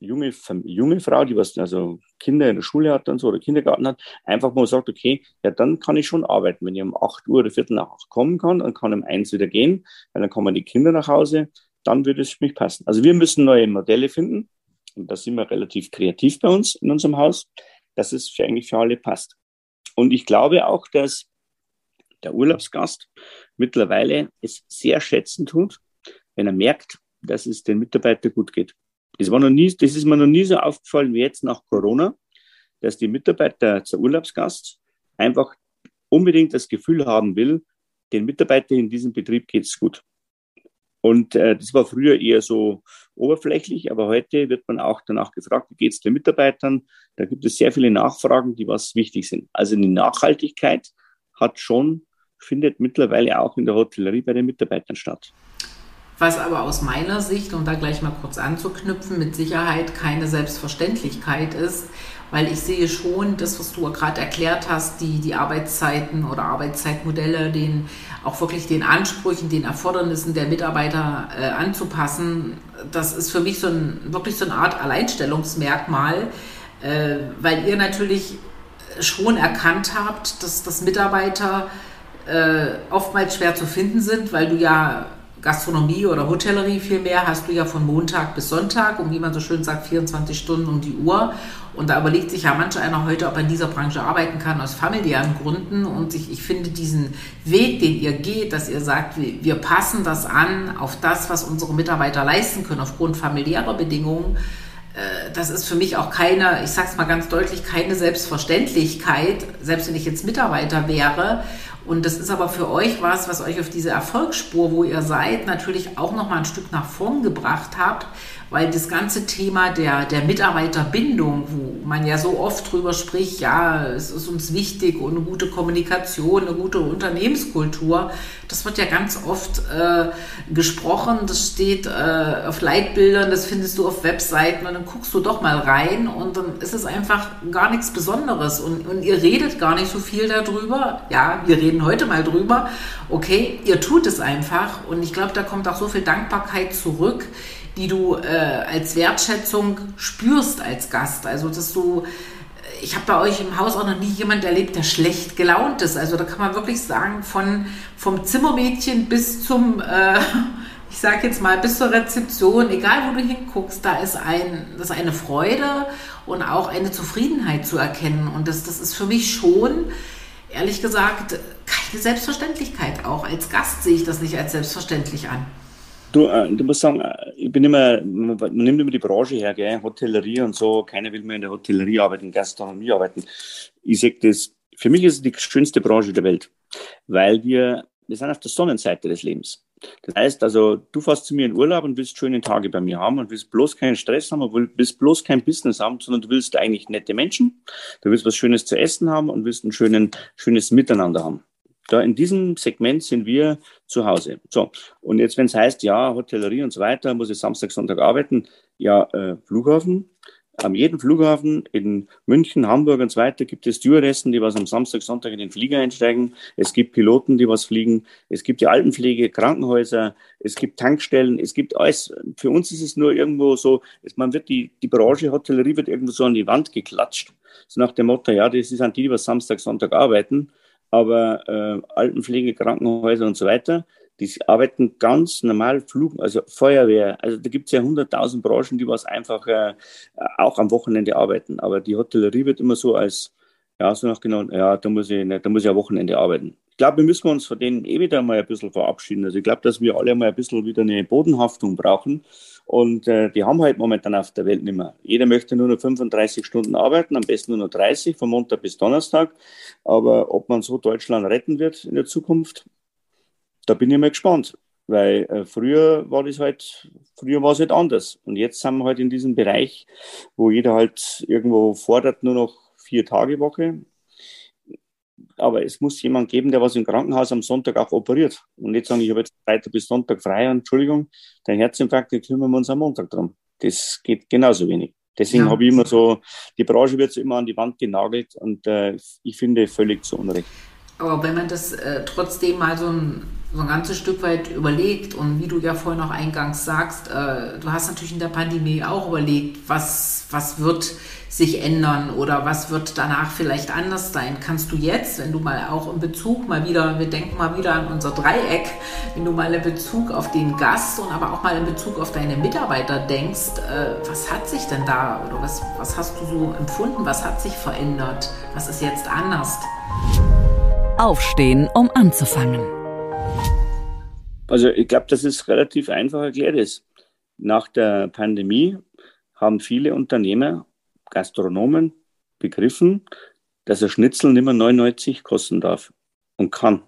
junge, junge Frau, die was, also Kinder in der Schule hat und so oder Kindergarten hat, einfach mal sagt, okay, ja, dann kann ich schon arbeiten. Wenn ich um 8 Uhr oder Viertel nach 8 kommen kann, dann kann um eins wieder gehen, weil dann kommen die Kinder nach Hause, dann würde es für mich passen. Also wir müssen neue Modelle finden und da sind wir relativ kreativ bei uns in unserem Haus, dass es für eigentlich für alle passt. Und ich glaube auch, dass der Urlaubsgast mittlerweile es sehr schätzen tut, wenn er merkt, dass es den Mitarbeitern gut geht. Das, war noch nie, das ist mir noch nie so aufgefallen wie jetzt nach Corona, dass die Mitarbeiter zur Urlaubsgast einfach unbedingt das Gefühl haben will, den Mitarbeitern in diesem Betrieb geht es gut. Und äh, das war früher eher so oberflächlich, aber heute wird man auch danach gefragt, wie geht es den Mitarbeitern? Da gibt es sehr viele Nachfragen, die was wichtig sind. Also die Nachhaltigkeit hat schon, findet mittlerweile auch in der Hotellerie bei den Mitarbeitern statt. Was aber aus meiner Sicht, um da gleich mal kurz anzuknüpfen, mit Sicherheit keine Selbstverständlichkeit ist, weil ich sehe schon, das, was du gerade erklärt hast, die, die Arbeitszeiten oder Arbeitszeitmodelle, den auch wirklich den Ansprüchen, den Erfordernissen der Mitarbeiter äh, anzupassen, das ist für mich so ein, wirklich so eine Art Alleinstellungsmerkmal, äh, weil ihr natürlich schon erkannt habt, dass, dass Mitarbeiter äh, oftmals schwer zu finden sind, weil du ja Gastronomie oder Hotellerie vielmehr hast du ja von Montag bis Sonntag, um wie man so schön sagt, 24 Stunden um die Uhr. Und da überlegt sich ja manch einer heute, ob er in dieser Branche arbeiten kann aus familiären Gründen. Und ich, ich finde diesen Weg, den ihr geht, dass ihr sagt, wir, passen das an auf das, was unsere Mitarbeiter leisten können aufgrund familiärer Bedingungen, äh, das ist für mich auch keine, ich sage es mal ganz deutlich, keine Selbstverständlichkeit, selbst wenn ich jetzt Mitarbeiter wäre Und das ist aber für euch was, was euch auf diese Erfolgsspur, wo ihr seid, natürlich auch noch mal ein Stück nach vorn gebracht habt, weil das ganze Thema der, der Mitarbeiterbindung, wo man ja so oft drüber spricht, ja, es ist uns wichtig und eine gute Kommunikation, eine gute Unternehmenskultur, das wird ja ganz oft äh, gesprochen, das steht äh, auf Leitbildern, das findest du auf Webseiten und dann guckst du doch mal rein und dann ist es einfach gar nichts Besonderes und, und ihr redet gar nicht so viel darüber. Ja, wir reden heute mal drüber. Okay, ihr tut es einfach und ich glaube, da kommt auch so viel Dankbarkeit zurück die du äh, als Wertschätzung spürst als Gast. Also, dass du, ich habe bei euch im Haus auch noch nie jemand erlebt, der schlecht gelaunt ist. Also, da kann man wirklich sagen, von, vom Zimmermädchen bis zum, äh, ich sage jetzt mal, bis zur Rezeption, egal wo du hinguckst, da ist, ein, das ist eine Freude und auch eine Zufriedenheit zu erkennen. Und das, das ist für mich schon, ehrlich gesagt, keine Selbstverständlichkeit auch. Als Gast sehe ich das nicht als selbstverständlich an. Du, äh, du musst sagen, äh, ich bin immer, man nimmt immer die Branche her, gell? Hotellerie und so. Keiner will mehr in der Hotellerie arbeiten, Gastronomie arbeiten. Ich sage das, für mich ist es die schönste Branche der Welt, weil wir, wir sind auf der Sonnenseite des Lebens. Das heißt also, du fährst zu mir in Urlaub und willst schöne Tage bei mir haben und willst bloß keinen Stress haben und willst bloß kein Business haben, sondern du willst eigentlich nette Menschen, du willst was Schönes zu essen haben und willst ein schönen, schönes Miteinander haben. Da in diesem Segment sind wir zu Hause. So, und jetzt, wenn es heißt, ja, Hotellerie und so weiter, muss ich Samstag, Sonntag arbeiten, ja, äh, Flughafen. Am jeden Flughafen in München, Hamburg und so weiter gibt es Stewardessen, die was am Samstag, Sonntag in den Flieger einsteigen. Es gibt Piloten, die was fliegen. Es gibt die Altenpflege, Krankenhäuser. Es gibt Tankstellen. Es gibt alles. Für uns ist es nur irgendwo so, man wird die, die Branche Hotellerie wird irgendwo so an die Wand geklatscht. So nach dem Motto, ja, das sind die, die was Samstag, Sonntag arbeiten aber äh, Altenpflege, Krankenhäuser und so weiter, die arbeiten ganz normal Flug, also Feuerwehr. Also da gibt es ja hunderttausend Branchen, die was einfach äh, auch am Wochenende arbeiten. Aber die Hotellerie wird immer so als, ja, so nach genau, ja, da muss ich, da muss ich am Wochenende arbeiten. Ich glaube, wir müssen uns von denen eh wieder mal ein bisschen verabschieden. Also ich glaube, dass wir alle mal ein bisschen wieder eine Bodenhaftung brauchen und äh, die haben halt momentan auf der Welt nicht mehr. Jeder möchte nur noch 35 Stunden arbeiten, am besten nur noch 30, von Montag bis Donnerstag. Aber ob man so Deutschland retten wird in der Zukunft, da bin ich mal gespannt. Weil äh, früher war das halt, früher war es halt anders. Und jetzt sind wir halt in diesem Bereich, wo jeder halt irgendwo fordert, nur noch vier Tage Woche aber es muss jemand geben, der was im Krankenhaus am Sonntag auch operiert. Und nicht sagen, ich habe jetzt Freitag bis Sonntag frei und Entschuldigung, dein Herzinfarkt, den kümmern wir uns am Montag drum. Das geht genauso wenig. Deswegen ja. habe ich immer so, die Branche wird so immer an die Wand genagelt und äh, ich finde völlig zu Unrecht. Aber wenn man das äh, trotzdem mal so ein, so ein ganzes Stück weit überlegt und wie du ja vorhin auch eingangs sagst, äh, du hast natürlich in der Pandemie auch überlegt, was, was wird sich ändern oder was wird danach vielleicht anders sein? Kannst du jetzt, wenn du mal auch in Bezug mal wieder, wir denken mal wieder an unser Dreieck, wenn du mal in Bezug auf den Gast und aber auch mal in Bezug auf deine Mitarbeiter denkst, äh, was hat sich denn da oder was, was hast du so empfunden? Was hat sich verändert? Was ist jetzt anders? Aufstehen, um anzufangen. Also ich glaube, dass es relativ einfach erklärt ist. Nach der Pandemie haben viele Unternehmer Gastronomen begriffen, dass ein Schnitzel nicht mehr 99 kosten darf und kann.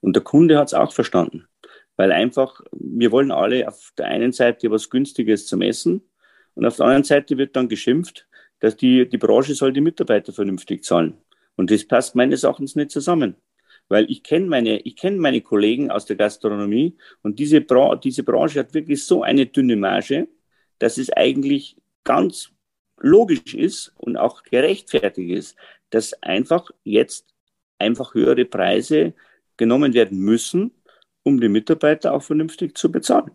Und der Kunde hat es auch verstanden. Weil einfach, wir wollen alle auf der einen Seite was Günstiges zum Essen und auf der anderen Seite wird dann geschimpft, dass die, die Branche soll die Mitarbeiter vernünftig zahlen. Und das passt meines Erachtens nicht zusammen. Weil ich kenne meine, ich kenne meine Kollegen aus der Gastronomie und diese, Bra diese Branche hat wirklich so eine dünne Marge, dass es eigentlich ganz logisch ist und auch gerechtfertigt ist, dass einfach jetzt einfach höhere Preise genommen werden müssen, um die Mitarbeiter auch vernünftig zu bezahlen.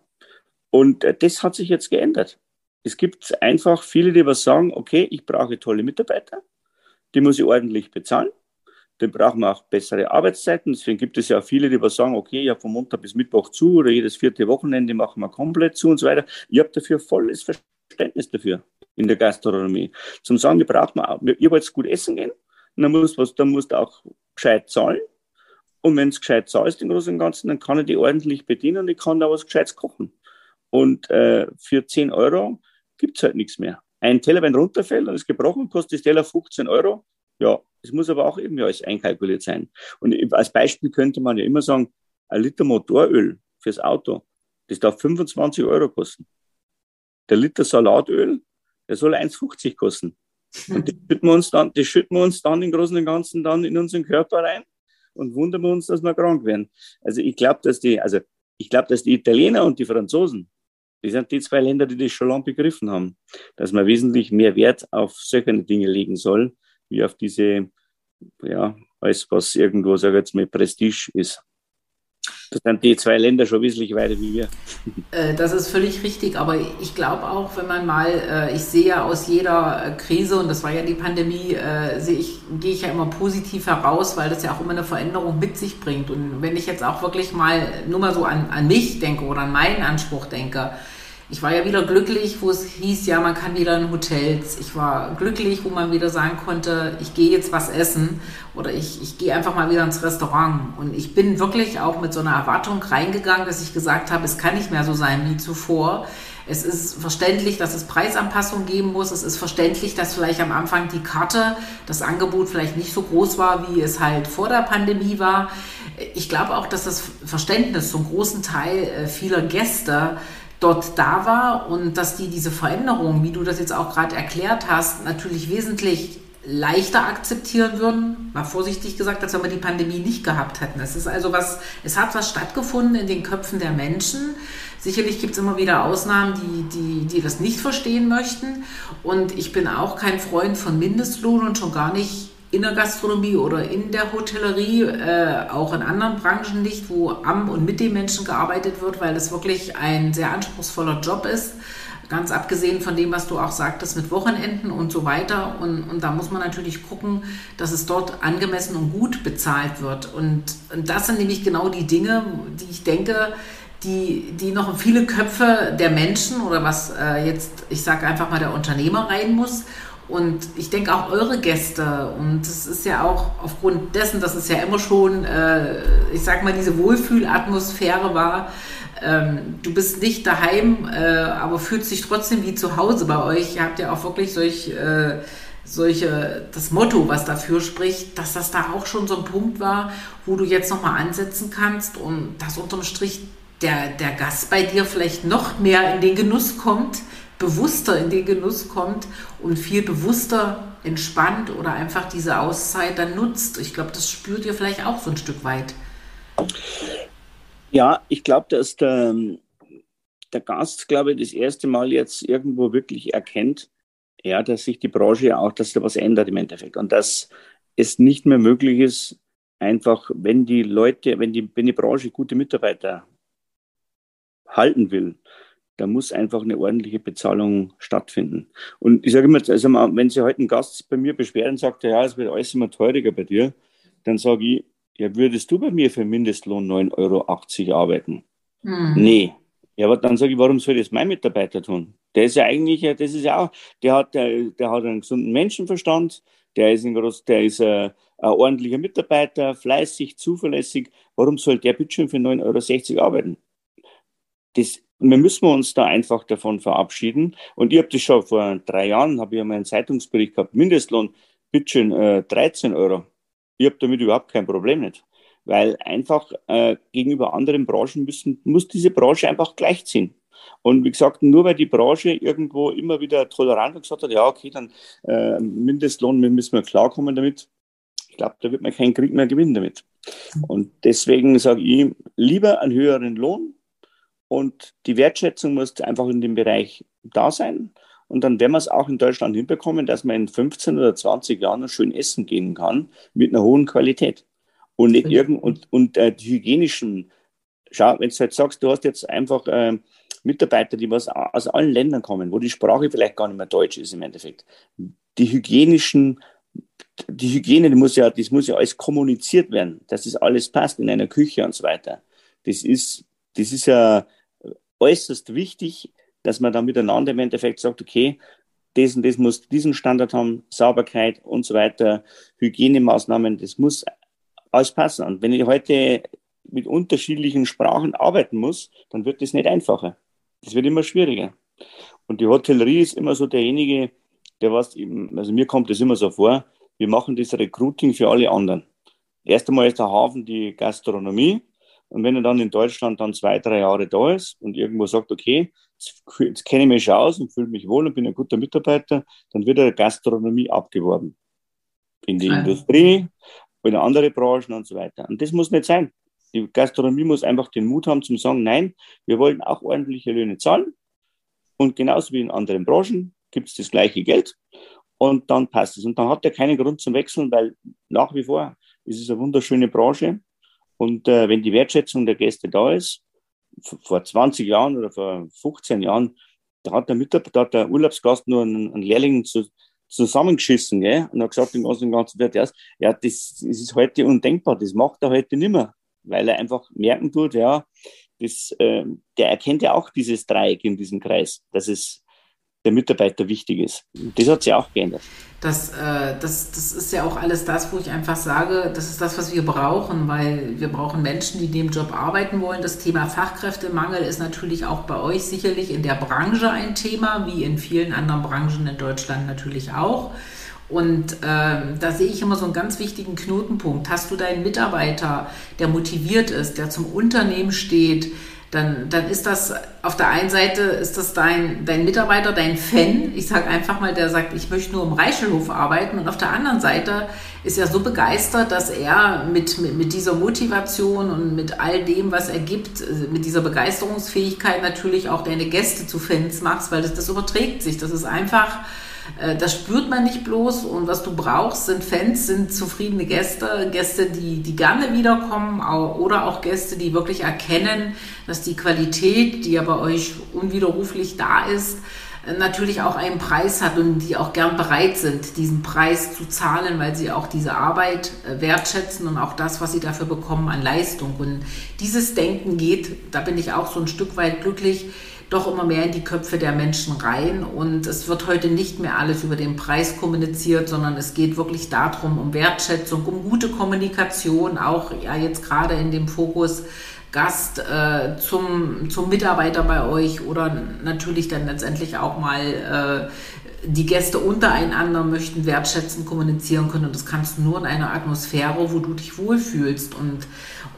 Und äh, das hat sich jetzt geändert. Es gibt einfach viele, die was sagen, okay, ich brauche tolle Mitarbeiter, die muss ich ordentlich bezahlen. Dann brauchen wir auch bessere Arbeitszeiten. Deswegen gibt es ja viele, die sagen, okay, ja, von Montag bis Mittwoch zu oder jedes vierte Wochenende machen wir komplett zu und so weiter. Ich habe dafür volles Verständnis dafür in der Gastronomie. Zum sagen, wir brauchen auch, ihr wollt gut essen gehen, dann musst, was, dann musst du auch gescheit zahlen. Und wenn es gescheit zahlst im Großen und Ganzen, dann kann ich die ordentlich bedienen und ich kann da was Gescheites kochen. Und äh, für 10 Euro gibt es halt nichts mehr. Ein Teller, wenn runterfällt und ist gebrochen, kostet das Teller 15 Euro. Ja, Es muss aber auch irgendwie alles einkalkuliert sein. Und als Beispiel könnte man ja immer sagen, ein Liter Motoröl fürs Auto, das darf 25 Euro kosten. Der Liter Salatöl, der soll 1,50 kosten. Und das schütten wir uns dann, das schütten wir uns dann im Großen und Ganzen dann in unseren Körper rein und wundern wir uns, dass wir krank werden. Also ich glaube, dass die, also ich glaube, dass die Italiener und die Franzosen, die sind die zwei Länder, die das schon lange begriffen haben, dass man wesentlich mehr Wert auf solche Dinge legen soll, wie auf diese, ja, alles, was irgendwo, sag ich jetzt mal, Prestige ist. Das sind die zwei Länder schon wesentlich weiter wie wir. Äh, das ist völlig richtig, aber ich glaube auch, wenn man mal, äh, ich sehe ja aus jeder äh, Krise, und das war ja die Pandemie, ich, gehe ich ja immer positiv heraus, weil das ja auch immer eine Veränderung mit sich bringt. Und wenn ich jetzt auch wirklich mal nur mal so an, an mich denke oder an meinen Anspruch denke, ich war ja wieder glücklich, wo es hieß, ja, man kann wieder in Hotels. Ich war glücklich, wo man wieder sagen konnte, ich gehe jetzt was essen oder ich, ich gehe einfach mal wieder ins Restaurant. Und ich bin wirklich auch mit so einer Erwartung reingegangen, dass ich gesagt habe, es kann nicht mehr so sein wie zuvor. Es ist verständlich, dass es Preisanpassungen geben muss. Es ist verständlich, dass vielleicht am Anfang die Karte, das Angebot vielleicht nicht so groß war, wie es halt vor der Pandemie war. Ich glaube auch, dass das Verständnis zum großen Teil äh, vieler Gäste dort da war und dass die diese Veränderung, wie du das jetzt auch gerade erklärt hast, natürlich wesentlich leichter akzeptieren würden, mal vorsichtig gesagt, als wenn wir die Pandemie nicht gehabt hätten. Es ist also was, es hat was stattgefunden in den Köpfen der Menschen. Sicherlich gibt es immer wieder Ausnahmen, die, die, die das nicht verstehen möchten. Und ich bin auch kein Freund von Mindestlohn und schon gar nicht in der Gastronomie oder in der Hotellerie, äh, auch in anderen Branchen nicht, wo am und mit den Menschen gearbeitet wird, weil es wirklich ein sehr anspruchsvoller Job ist. Ganz abgesehen von dem, was du auch sagtest mit Wochenenden und so weiter. Und, und da muss man natürlich gucken, dass es dort angemessen und gut bezahlt wird. Und, und das sind nämlich genau die Dinge, die ich denke, die, die noch in viele Köpfe der Menschen oder was äh, jetzt, ich sage einfach mal, der Unternehmer rein muss. Und ich denke auch eure Gäste, und es ist ja auch aufgrund dessen, dass es ja immer schon, äh, ich sag mal, diese Wohlfühlatmosphäre war. Ähm, du bist nicht daheim, äh, aber fühlst dich trotzdem wie zu Hause bei euch. Ihr habt ja auch wirklich solch, äh, solche, das Motto, was dafür spricht, dass das da auch schon so ein Punkt war, wo du jetzt nochmal ansetzen kannst und dass unterm Strich der, der Gast bei dir vielleicht noch mehr in den Genuss kommt bewusster in den Genuss kommt und viel bewusster entspannt oder einfach diese Auszeit dann nutzt. Ich glaube, das spürt ihr vielleicht auch so ein Stück weit. Ja, ich glaube, dass der, der Gast, glaube ich, das erste Mal jetzt irgendwo wirklich erkennt, ja, dass sich die Branche auch, dass da was ändert im Endeffekt und dass es nicht mehr möglich ist, einfach, wenn die Leute, wenn die, wenn die Branche gute Mitarbeiter halten will, da muss einfach eine ordentliche Bezahlung stattfinden. Und ich sage immer, also wenn Sie heute einen Gast bei mir beschweren und sagt, ja, es wird alles immer teurer bei dir, dann sage ich, ja, würdest du bei mir für Mindestlohn 9,80 Euro arbeiten? Hm. Nee. Ja, aber dann sage ich, warum soll das mein Mitarbeiter tun? Der ist ja eigentlich, das ist ja auch, der hat, der, der hat einen gesunden Menschenverstand, der ist ein groß, der ist ein, ein ordentlicher Mitarbeiter, fleißig, zuverlässig. Warum soll der bitte schon für 9,60 Euro arbeiten? Das, und wir müssen uns da einfach davon verabschieden. Und ich habe das schon vor drei Jahren, habe ich einmal einen Zeitungsbericht gehabt, Mindestlohn, bitteschön, äh, 13 Euro. Ich habe damit überhaupt kein Problem nicht. Weil einfach äh, gegenüber anderen Branchen müssen, muss diese Branche einfach gleichziehen. Und wie gesagt, nur weil die Branche irgendwo immer wieder tolerant und gesagt hat, ja, okay, dann äh, Mindestlohn, wir müssen wir klarkommen damit. Ich glaube, da wird man keinen Krieg mehr gewinnen damit. Und deswegen sage ich, lieber einen höheren Lohn, und die Wertschätzung muss einfach in dem Bereich da sein. Und dann werden wir es auch in Deutschland hinbekommen, dass man in 15 oder 20 Jahren schön essen gehen kann mit einer hohen Qualität. Und nicht irgend und, und äh, die hygienischen, schau, wenn du jetzt sagst, du hast jetzt einfach äh, Mitarbeiter, die was aus allen Ländern kommen, wo die Sprache vielleicht gar nicht mehr Deutsch ist im Endeffekt. Die hygienischen, die Hygiene, die muss ja, das muss ja alles kommuniziert werden, dass das alles passt in einer Küche und so weiter. Das ist, das ist ja äußerst wichtig, dass man dann miteinander im Endeffekt sagt, okay, das und das muss diesen Standard haben, Sauberkeit und so weiter, Hygienemaßnahmen, das muss alles passen. Und wenn ich heute mit unterschiedlichen Sprachen arbeiten muss, dann wird das nicht einfacher. Das wird immer schwieriger. Und die Hotellerie ist immer so derjenige, der was eben, also mir kommt das immer so vor, wir machen das Recruiting für alle anderen. Erst einmal ist der Hafen die Gastronomie. Und wenn er dann in Deutschland dann zwei, drei Jahre da ist und irgendwo sagt, okay, jetzt, jetzt kenne ich mich schon aus und fühle mich wohl und bin ein guter Mitarbeiter, dann wird er Gastronomie abgeworben. In die ah. Industrie, in andere Branchen und so weiter. Und das muss nicht sein. Die Gastronomie muss einfach den Mut haben zum sagen, nein, wir wollen auch ordentliche Löhne zahlen. Und genauso wie in anderen Branchen gibt es das gleiche Geld und dann passt es. Und dann hat er keinen Grund zum Wechseln, weil nach wie vor ist es eine wunderschöne Branche. Und äh, wenn die Wertschätzung der Gäste da ist, vor 20 Jahren oder vor 15 Jahren, da hat der Mitarbeiter, hat der Urlaubsgast nur einen, einen Lehrling zu, zusammengeschissen, gell? Und hat gesagt, den ganzen, ganzen Wert, ja, das, das ist heute undenkbar, das macht er heute nicht mehr, weil er einfach merken tut, ja, das, äh, der erkennt ja auch dieses Dreieck in diesem Kreis, dass es der Mitarbeiter wichtig ist. Das hat sich auch geändert. Das, äh, das, das ist ja auch alles das, wo ich einfach sage, das ist das, was wir brauchen, weil wir brauchen Menschen, die in dem Job arbeiten wollen. Das Thema Fachkräftemangel ist natürlich auch bei euch sicherlich in der Branche ein Thema, wie in vielen anderen Branchen in Deutschland natürlich auch. Und ähm, da sehe ich immer so einen ganz wichtigen Knotenpunkt. Hast du deinen Mitarbeiter, der motiviert ist, der zum Unternehmen steht, dann, dann ist das auf der einen Seite ist das dein, dein Mitarbeiter, dein Fan. Ich sage einfach mal, der sagt, ich möchte nur im Reichelhof arbeiten. Und auf der anderen Seite ist er so begeistert, dass er mit, mit, mit dieser Motivation und mit all dem, was er gibt, mit dieser Begeisterungsfähigkeit natürlich auch deine Gäste zu Fans machst, weil das, das überträgt sich. Das ist einfach äh, das spürt man nicht bloß und was du brauchst, sind Fans, sind zufriedene Gäste, Gäste, die, die gerne wiederkommen oder auch Gäste, die wirklich erkennen, dass die Qualität, die ja bei euch unwiderruflich da ist, natürlich auch einen Preis hat und die auch gern bereit sind, diesen Preis zu zahlen, weil sie auch diese Arbeit äh, wertschätzen und auch das, was sie dafür bekommen an Leistung. Und dieses Denken geht, da bin ich auch so ein Stück weit glücklich, doch immer mehr in die Köpfe der Menschen rein. Und es wird heute nicht mehr alles über den Preis kommuniziert, sondern es geht wirklich darum, um Wertschätzung, um gute Kommunikation, auch ja jetzt gerade in dem Fokus Gast äh, zum, zum Mitarbeiter bei euch oder natürlich dann letztendlich auch mal äh, die Gäste untereinander möchten wertschätzen, kommunizieren können. Und das kannst du nur in einer Atmosphäre, wo du dich wohlfühlst. Und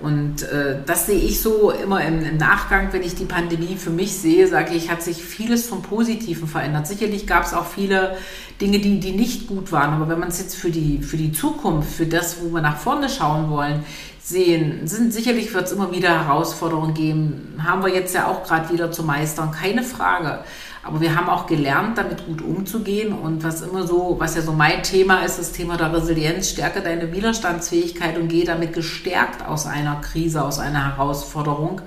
und äh, das sehe ich so immer im, im, Nachgang, wenn ich die Pandemie für mich sehe, sage ich, hat sich vieles vom Positiven verändert. Sicherlich gab es auch viele Dinge, die, die nicht gut waren. Aber wenn man es jetzt für die, für die Zukunft, für das, wo wir nach vorne schauen wollen, sehen, sind sicherlich wird es immer wieder Herausforderungen geben. Haben wir jetzt ja auch gerade wieder zu meistern, keine Frage. Aber wir haben auch gelernt, damit gut umzugehen. Und was immer so, was ja so mein Thema ist, das Thema der Resilienz, stärke deine Widerstandsfähigkeit und gehe damit gestärkt aus einer Krise, aus einer Herausforderung.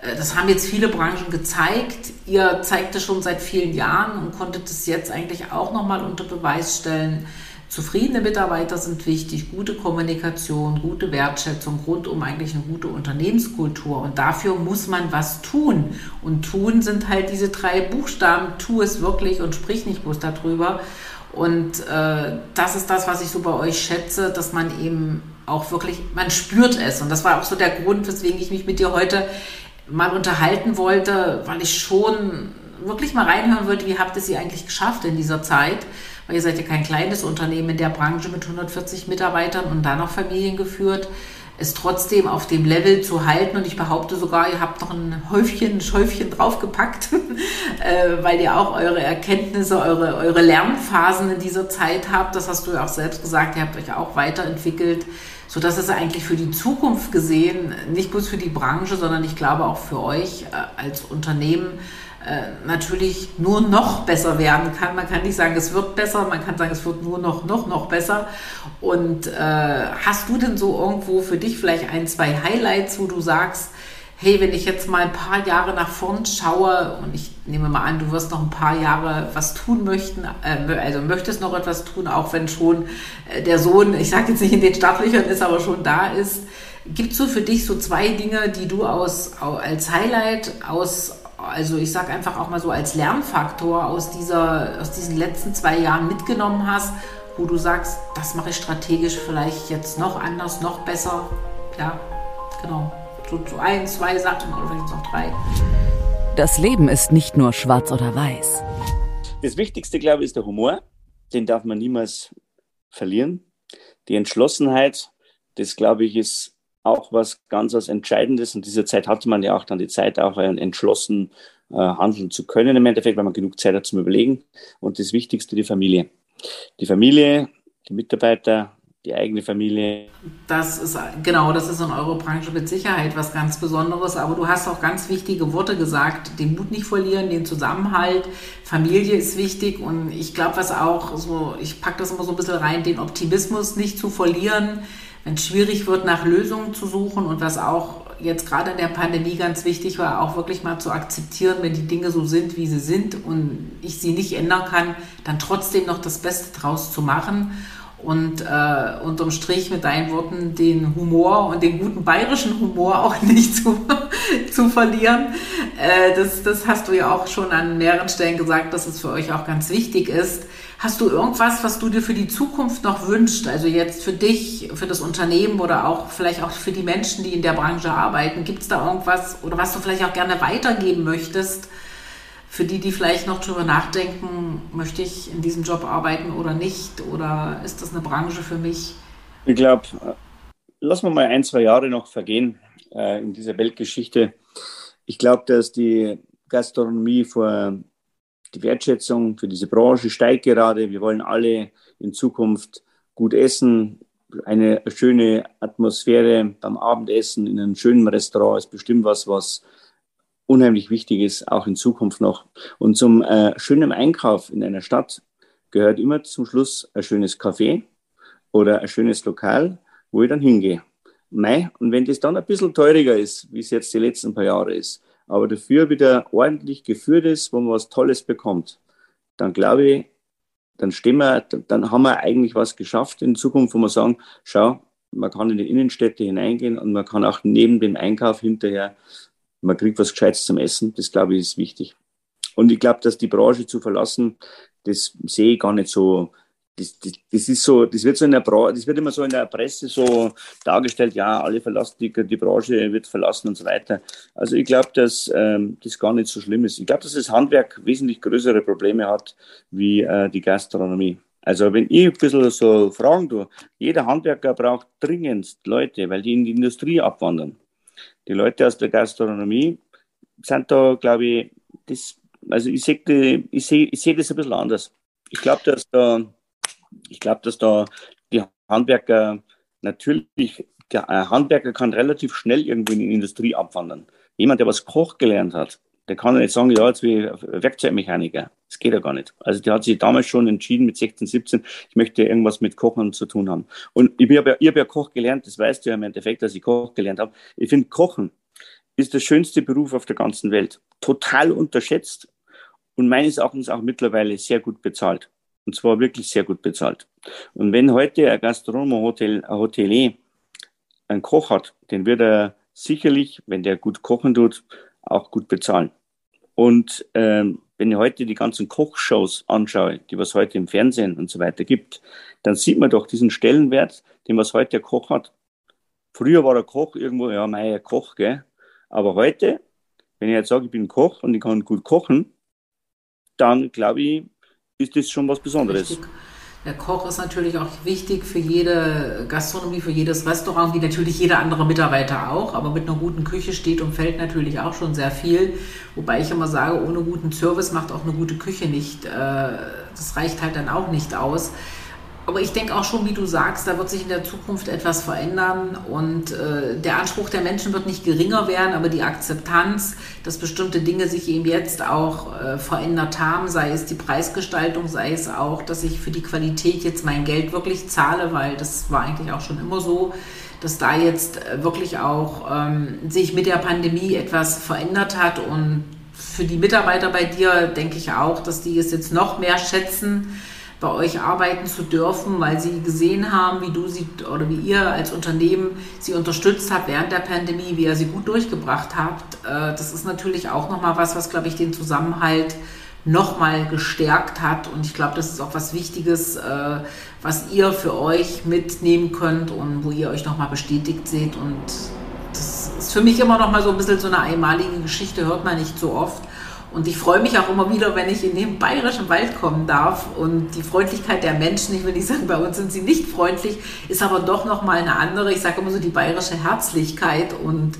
Äh, das haben jetzt viele Branchen gezeigt. Ihr zeigt es schon seit vielen Jahren und konntet es jetzt eigentlich auch nochmal unter Beweis stellen Zufriedene Mitarbeiter sind wichtig, gute Kommunikation, gute Wertschätzung, rundum eigentlich eine gute Unternehmenskultur. Und dafür muss man was tun. Und tun sind halt diese drei Buchstaben, tu es wirklich und sprich nicht bloß darüber. Und äh, das ist das, was ich so bei euch schätze, dass man eben auch wirklich, man spürt es. Und das war auch so der Grund, weswegen ich mich mit dir heute mal unterhalten wollte, weil ich schon wirklich mal reinhören wollte, wie habt ihr sie eigentlich geschafft in dieser Zeit? Weil ihr seid ja kein kleines Unternehmen in der Branche mit 140 Mitarbeitern und dann noch Familien geführt, es trotzdem auf dem Level zu halten. Und ich behaupte sogar, ihr habt noch ein Häufchen, ein Schäufchen draufgepackt, äh, weil ihr auch eure Erkenntnisse, eure, eure Lernphasen in dieser Zeit habt. Das hast du ja auch selbst gesagt, ihr habt euch auch weiterentwickelt so dass es eigentlich für die Zukunft gesehen, nicht bloß für die Branche, sondern ich glaube auch für euch äh, als Unternehmen natürlich nur noch besser werden kann. Man kann nicht sagen, es wird besser, man kann sagen, es wird nur noch, noch, noch besser. Und äh, hast du denn so irgendwo für dich vielleicht ein, zwei Highlights, wo du sagst, hey, wenn ich jetzt mal ein paar Jahre nach vorn schaue und ich nehme mal an, du wirst noch ein paar Jahre was tun möchten, äh, also möchtest noch etwas tun, auch wenn schon äh, der Sohn, ich sage jetzt nicht in den Startlöchern ist, aber schon da ist. Gibt es so für dich so zwei Dinge, die du aus, als Highlight aus also ich sage einfach auch mal so als Lernfaktor aus, dieser, aus diesen letzten zwei Jahren mitgenommen hast, wo du sagst, das mache ich strategisch vielleicht jetzt noch anders, noch besser. Ja, genau. So, so ein, zwei Sachen oder vielleicht noch drei. Das Leben ist nicht nur schwarz oder weiß. Das Wichtigste, glaube ich, ist der Humor. Den darf man niemals verlieren. Die Entschlossenheit, das glaube ich, ist auch was ganz was Entscheidendes. In dieser Zeit hatte man ja auch dann die Zeit, auch entschlossen äh, handeln zu können im Endeffekt, weil man genug Zeit hat zum Überlegen. Und das Wichtigste, die Familie. Die Familie, die Mitarbeiter, die eigene Familie. Das ist genau, das ist in eurer Branche mit Sicherheit was ganz Besonderes. Aber du hast auch ganz wichtige Worte gesagt: den Mut nicht verlieren, den Zusammenhalt. Familie ist wichtig und ich glaube, was auch so, ich packe das immer so ein bisschen rein, den Optimismus nicht zu verlieren, wenn es schwierig wird, nach Lösungen zu suchen und was auch jetzt gerade in der Pandemie ganz wichtig war, auch wirklich mal zu akzeptieren, wenn die Dinge so sind, wie sie sind und ich sie nicht ändern kann, dann trotzdem noch das Beste draus zu machen und äh, unterm Strich mit deinen Worten den Humor und den guten bayerischen Humor auch nicht zu, zu verlieren. Äh, das, das hast du ja auch schon an mehreren Stellen gesagt, dass es für euch auch ganz wichtig ist. Hast du irgendwas, was du dir für die Zukunft noch wünschst? Also jetzt für dich, für das Unternehmen oder auch vielleicht auch für die Menschen, die in der Branche arbeiten. Gibt es da irgendwas oder was du vielleicht auch gerne weitergeben möchtest? für die, die vielleicht noch drüber nachdenken, möchte ich in diesem Job arbeiten oder nicht? Oder ist das eine Branche für mich? Ich glaube, lassen wir mal ein, zwei Jahre noch vergehen äh, in dieser Weltgeschichte. Ich glaube, dass die Gastronomie vor die Wertschätzung für diese Branche steigt gerade. Wir wollen alle in Zukunft gut essen. Eine schöne Atmosphäre beim Abendessen in einem schönen Restaurant ist bestimmt was, was unheimlich wichtig ist, auch in Zukunft noch. Und zum äh, schönen Einkauf in einer Stadt gehört immer zum Schluss ein schönes Café oder ein schönes Lokal, wo ich dann hingehe. Mei, und wenn das dann ein bisschen teuriger ist, wie es jetzt die letzten paar Jahre ist, aber dafür wieder ordentlich geführt ist, wo man was Tolles bekommt, dann glaube ich, dann stehen wir, dann haben wir eigentlich was geschafft in Zukunft, wo wir sagen, schau, man kann in die Innenstädte hineingehen und man kann auch neben dem Einkauf hinterher man kriegt was Gescheites zum Essen. Das, glaube ich, ist wichtig. Und ich glaube, dass die Branche zu verlassen, das sehe ich gar nicht so. Das, das, das ist so, das wird so in der Branche, das wird immer so in der Presse so dargestellt, ja, alle verlassen die, die Branche wird verlassen und so weiter. Also ich glaube, dass ähm, das gar nicht so schlimm ist. Ich glaube, dass das Handwerk wesentlich größere Probleme hat wie äh, die Gastronomie. Also wenn ich ein bisschen so fragen tue, jeder Handwerker braucht dringendst Leute, weil die in die Industrie abwandern die Leute aus der Gastronomie sind da, glaube ich, das, also ich sehe ich seh, ich seh das ein bisschen anders. Ich glaube, dass da, ich glaube, dass da die Handwerker natürlich, der Handwerker kann relativ schnell irgendwo in die Industrie abwandern. Jemand, der was Koch gelernt hat, der kann ja nicht sagen, ja, jetzt wie Werkzeugmechaniker. Das geht ja gar nicht. Also der hat sich damals schon entschieden mit 16, 17, ich möchte irgendwas mit Kochen zu tun haben. Und ich habe ja, ich hab ja Koch gelernt, das weißt du ja im Endeffekt, dass ich Koch gelernt habe. Ich finde, Kochen ist der schönste Beruf auf der ganzen Welt. Total unterschätzt und meines Erachtens auch mittlerweile sehr gut bezahlt. Und zwar wirklich sehr gut bezahlt. Und wenn heute ein Gastronom, ein, Hotel, ein Hotelier einen Koch hat, den wird er sicherlich, wenn der gut kochen tut, auch gut bezahlen. Und ähm, wenn ich heute die ganzen Kochshows anschaue, die was heute im Fernsehen und so weiter gibt, dann sieht man doch diesen Stellenwert, den was heute der Koch hat. Früher war der Koch irgendwo, ja, mein Koch, gell? Aber heute, wenn ich jetzt sage, ich bin Koch und ich kann gut kochen, dann glaube ich, ist das schon was Besonderes. Richtig. Der Koch ist natürlich auch wichtig für jede Gastronomie, für jedes Restaurant, wie natürlich jeder andere Mitarbeiter auch. Aber mit einer guten Küche steht und fällt natürlich auch schon sehr viel. Wobei ich immer sage, ohne guten Service macht auch eine gute Küche nicht. Äh, das reicht halt dann auch nicht aus. Aber ich denke auch schon, wie du sagst, da wird sich in der Zukunft etwas verändern und äh, der Anspruch der Menschen wird nicht geringer werden, aber die Akzeptanz, dass bestimmte Dinge sich eben jetzt auch äh, verändert haben, sei es die Preisgestaltung, sei es auch, dass ich für die Qualität jetzt mein Geld wirklich zahle, weil das war eigentlich auch schon immer so, dass da jetzt äh, wirklich auch ähm, sich mit der Pandemie etwas verändert hat und für die Mitarbeiter bei dir denke ich auch, dass die es jetzt noch mehr schätzen bei euch arbeiten zu dürfen, weil sie gesehen haben, wie du sie oder wie ihr als Unternehmen sie unterstützt habt während der Pandemie, wie ihr sie gut durchgebracht habt. Äh, das ist natürlich auch nochmal was, was, glaube ich, den Zusammenhalt nochmal gestärkt hat. Und ich glaube, das ist auch was Wichtiges, äh, was ihr für euch mitnehmen könnt und wo ihr euch nochmal bestätigt seht. Und das ist für mich immer nochmal so ein bisschen so eine einmalige Geschichte, hört man nicht so oft. Und ich freue mich auch immer wieder, wenn ich in den bayerischen Wald kommen darf. Und die Freundlichkeit der Menschen, ich will nicht sagen, bei uns sind sie nicht freundlich, ist aber doch nochmal eine andere. Ich sage immer so die bayerische Herzlichkeit. Und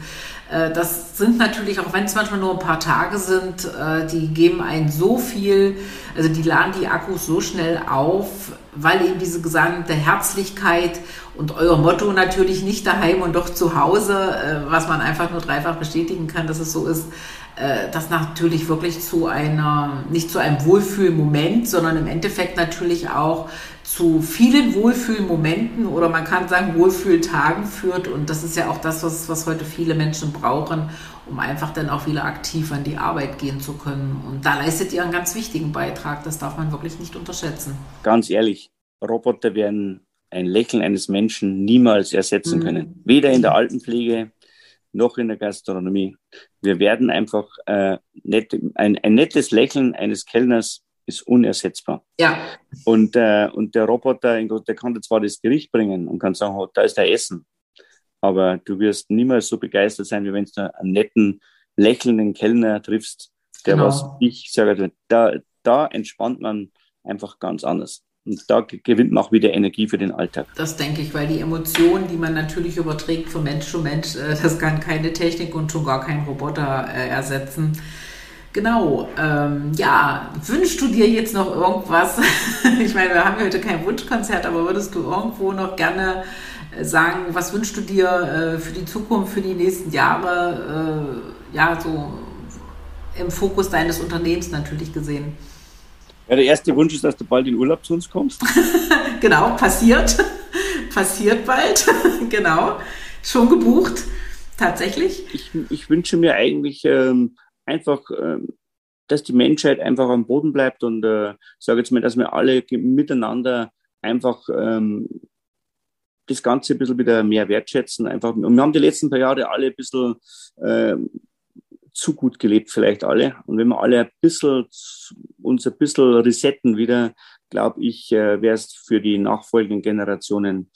äh, das sind natürlich, auch wenn es manchmal nur ein paar Tage sind, äh, die geben einen so viel, also die laden die Akkus so schnell auf, weil eben diese gesamte Herzlichkeit und euer Motto natürlich nicht daheim und doch zu Hause, äh, was man einfach nur dreifach bestätigen kann, dass es so ist, äh, das natürlich wirklich zu einer, nicht zu einem Wohlfühlmoment, sondern im Endeffekt natürlich auch zu vielen Wohlfühlmomenten oder man kann sagen Wohlfühltagen führt. Und das ist ja auch das, was, was heute viele Menschen brauchen, um einfach dann auch wieder aktiv an die Arbeit gehen zu können. Und da leistet ihr einen ganz wichtigen Beitrag. Das darf man wirklich nicht unterschätzen. Ganz ehrlich, Roboter werden ein Lächeln eines Menschen niemals ersetzen mhm. können. Weder in der Altenpflege noch in der Gastronomie. Wir werden einfach äh, nett, ein, ein nettes Lächeln eines Kellners ist unersetzbar. Ja. Und, äh, und der Roboter, der kann dir zwar das Gericht bringen und kann sagen, oh, da ist der Essen, aber du wirst niemals so begeistert sein, wie wenn du einen netten, lächelnden Kellner triffst, der genau. was ich sage, da, da entspannt man einfach ganz anders. Und da gewinnt man auch wieder Energie für den Alltag. Das denke ich, weil die Emotionen, die man natürlich überträgt von Mensch zu Mensch, äh, das kann keine Technik und schon gar kein Roboter äh, ersetzen. Genau, ähm, ja, wünschst du dir jetzt noch irgendwas? ich meine, wir haben heute kein Wunschkonzert, aber würdest du irgendwo noch gerne äh, sagen, was wünschst du dir für die Zukunft, für die nächsten Jahre, ja, so im Fokus deines Unternehmens natürlich gesehen? Ja, der erste Wunsch ist, dass du bald in Urlaub zu uns kommst. genau, passiert. passiert bald. genau. Schon gebucht. Tatsächlich. Ich, ich wünsche mir eigentlich ähm, einfach, ähm, dass die Menschheit einfach am Boden bleibt und äh, sage jetzt mal, dass wir alle miteinander einfach ähm, das Ganze ein bisschen wieder mehr wertschätzen. Einfach. Und wir haben die letzten paar Jahre alle ein bisschen äh, zu gut gelebt, vielleicht alle. Und wenn wir alle ein bisschen, uns ein bisschen resetten wieder, glaube ich, äh, wäre es für die nachfolgenden Generationen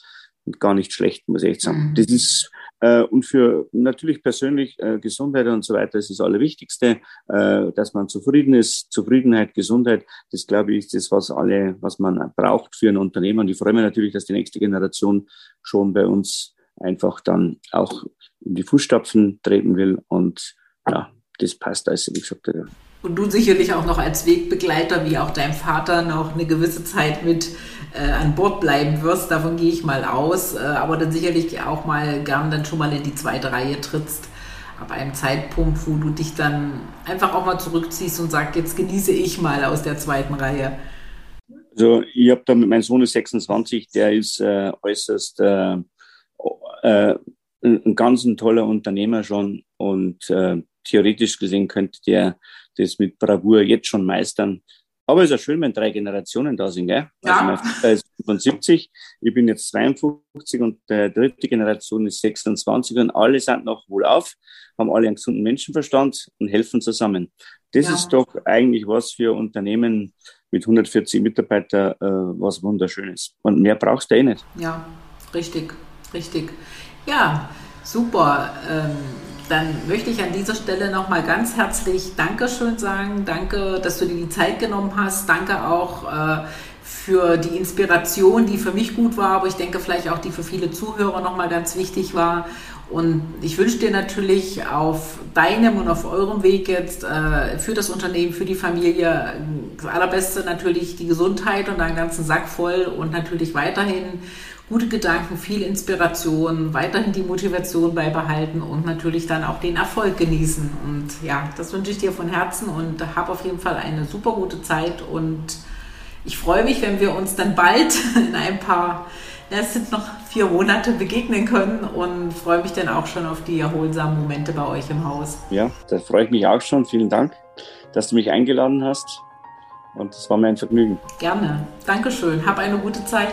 gar nicht schlecht, muss ich echt sagen. Mhm. Das ist, äh, und für natürlich persönlich äh, Gesundheit und so weiter ist das Allerwichtigste, äh, dass man zufrieden ist. Zufriedenheit, Gesundheit, das glaube ich, ist das, was alle, was man braucht für ein Unternehmen. Und ich freue mich natürlich, dass die nächste Generation schon bei uns einfach dann auch in die Fußstapfen treten will und ja, das passt also, wie gesagt. Ja. Und du sicherlich auch noch als Wegbegleiter, wie auch dein Vater, noch eine gewisse Zeit mit äh, an Bord bleiben wirst. Davon gehe ich mal aus. Äh, aber dann sicherlich auch mal gern dann schon mal in die zweite Reihe trittst. Ab einem Zeitpunkt, wo du dich dann einfach auch mal zurückziehst und sagst, jetzt genieße ich mal aus der zweiten Reihe. Also ich habe da mit meinem Sohn ist 26, der ist äh, äußerst äh, äh, ein ganz ein toller Unternehmer schon und äh, theoretisch gesehen könnte der das mit Bravour jetzt schon meistern. Aber es ist ja schön, wenn drei Generationen da sind, gell? Ja. Also mein Vater ist 75, ich bin jetzt 52 und die dritte Generation ist 26 und alle sind noch wohlauf, haben alle einen gesunden Menschenverstand und helfen zusammen. Das ja. ist doch eigentlich was für Unternehmen mit 140 Mitarbeitern, äh, was wunderschönes. Und mehr brauchst du eh nicht. Ja, richtig, richtig. Ja, super. Ähm dann möchte ich an dieser Stelle nochmal ganz herzlich Dankeschön sagen. Danke, dass du dir die Zeit genommen hast. Danke auch äh, für die Inspiration, die für mich gut war, aber ich denke vielleicht auch die für viele Zuhörer nochmal ganz wichtig war. Und ich wünsche dir natürlich auf deinem und auf eurem Weg jetzt äh, für das Unternehmen, für die Familie das allerbeste natürlich die Gesundheit und einen ganzen Sack voll und natürlich weiterhin gute Gedanken, viel Inspiration, weiterhin die Motivation beibehalten und natürlich dann auch den Erfolg genießen. Und ja, das wünsche ich dir von Herzen und habe auf jeden Fall eine super gute Zeit und ich freue mich, wenn wir uns dann bald in ein paar, es sind noch vier Monate begegnen können und freue mich dann auch schon auf die erholsamen Momente bei euch im Haus. Ja, da freue ich mich auch schon. Vielen Dank, dass du mich eingeladen hast. Und es war mir ein Vergnügen. Gerne. Dankeschön. Hab eine gute Zeit.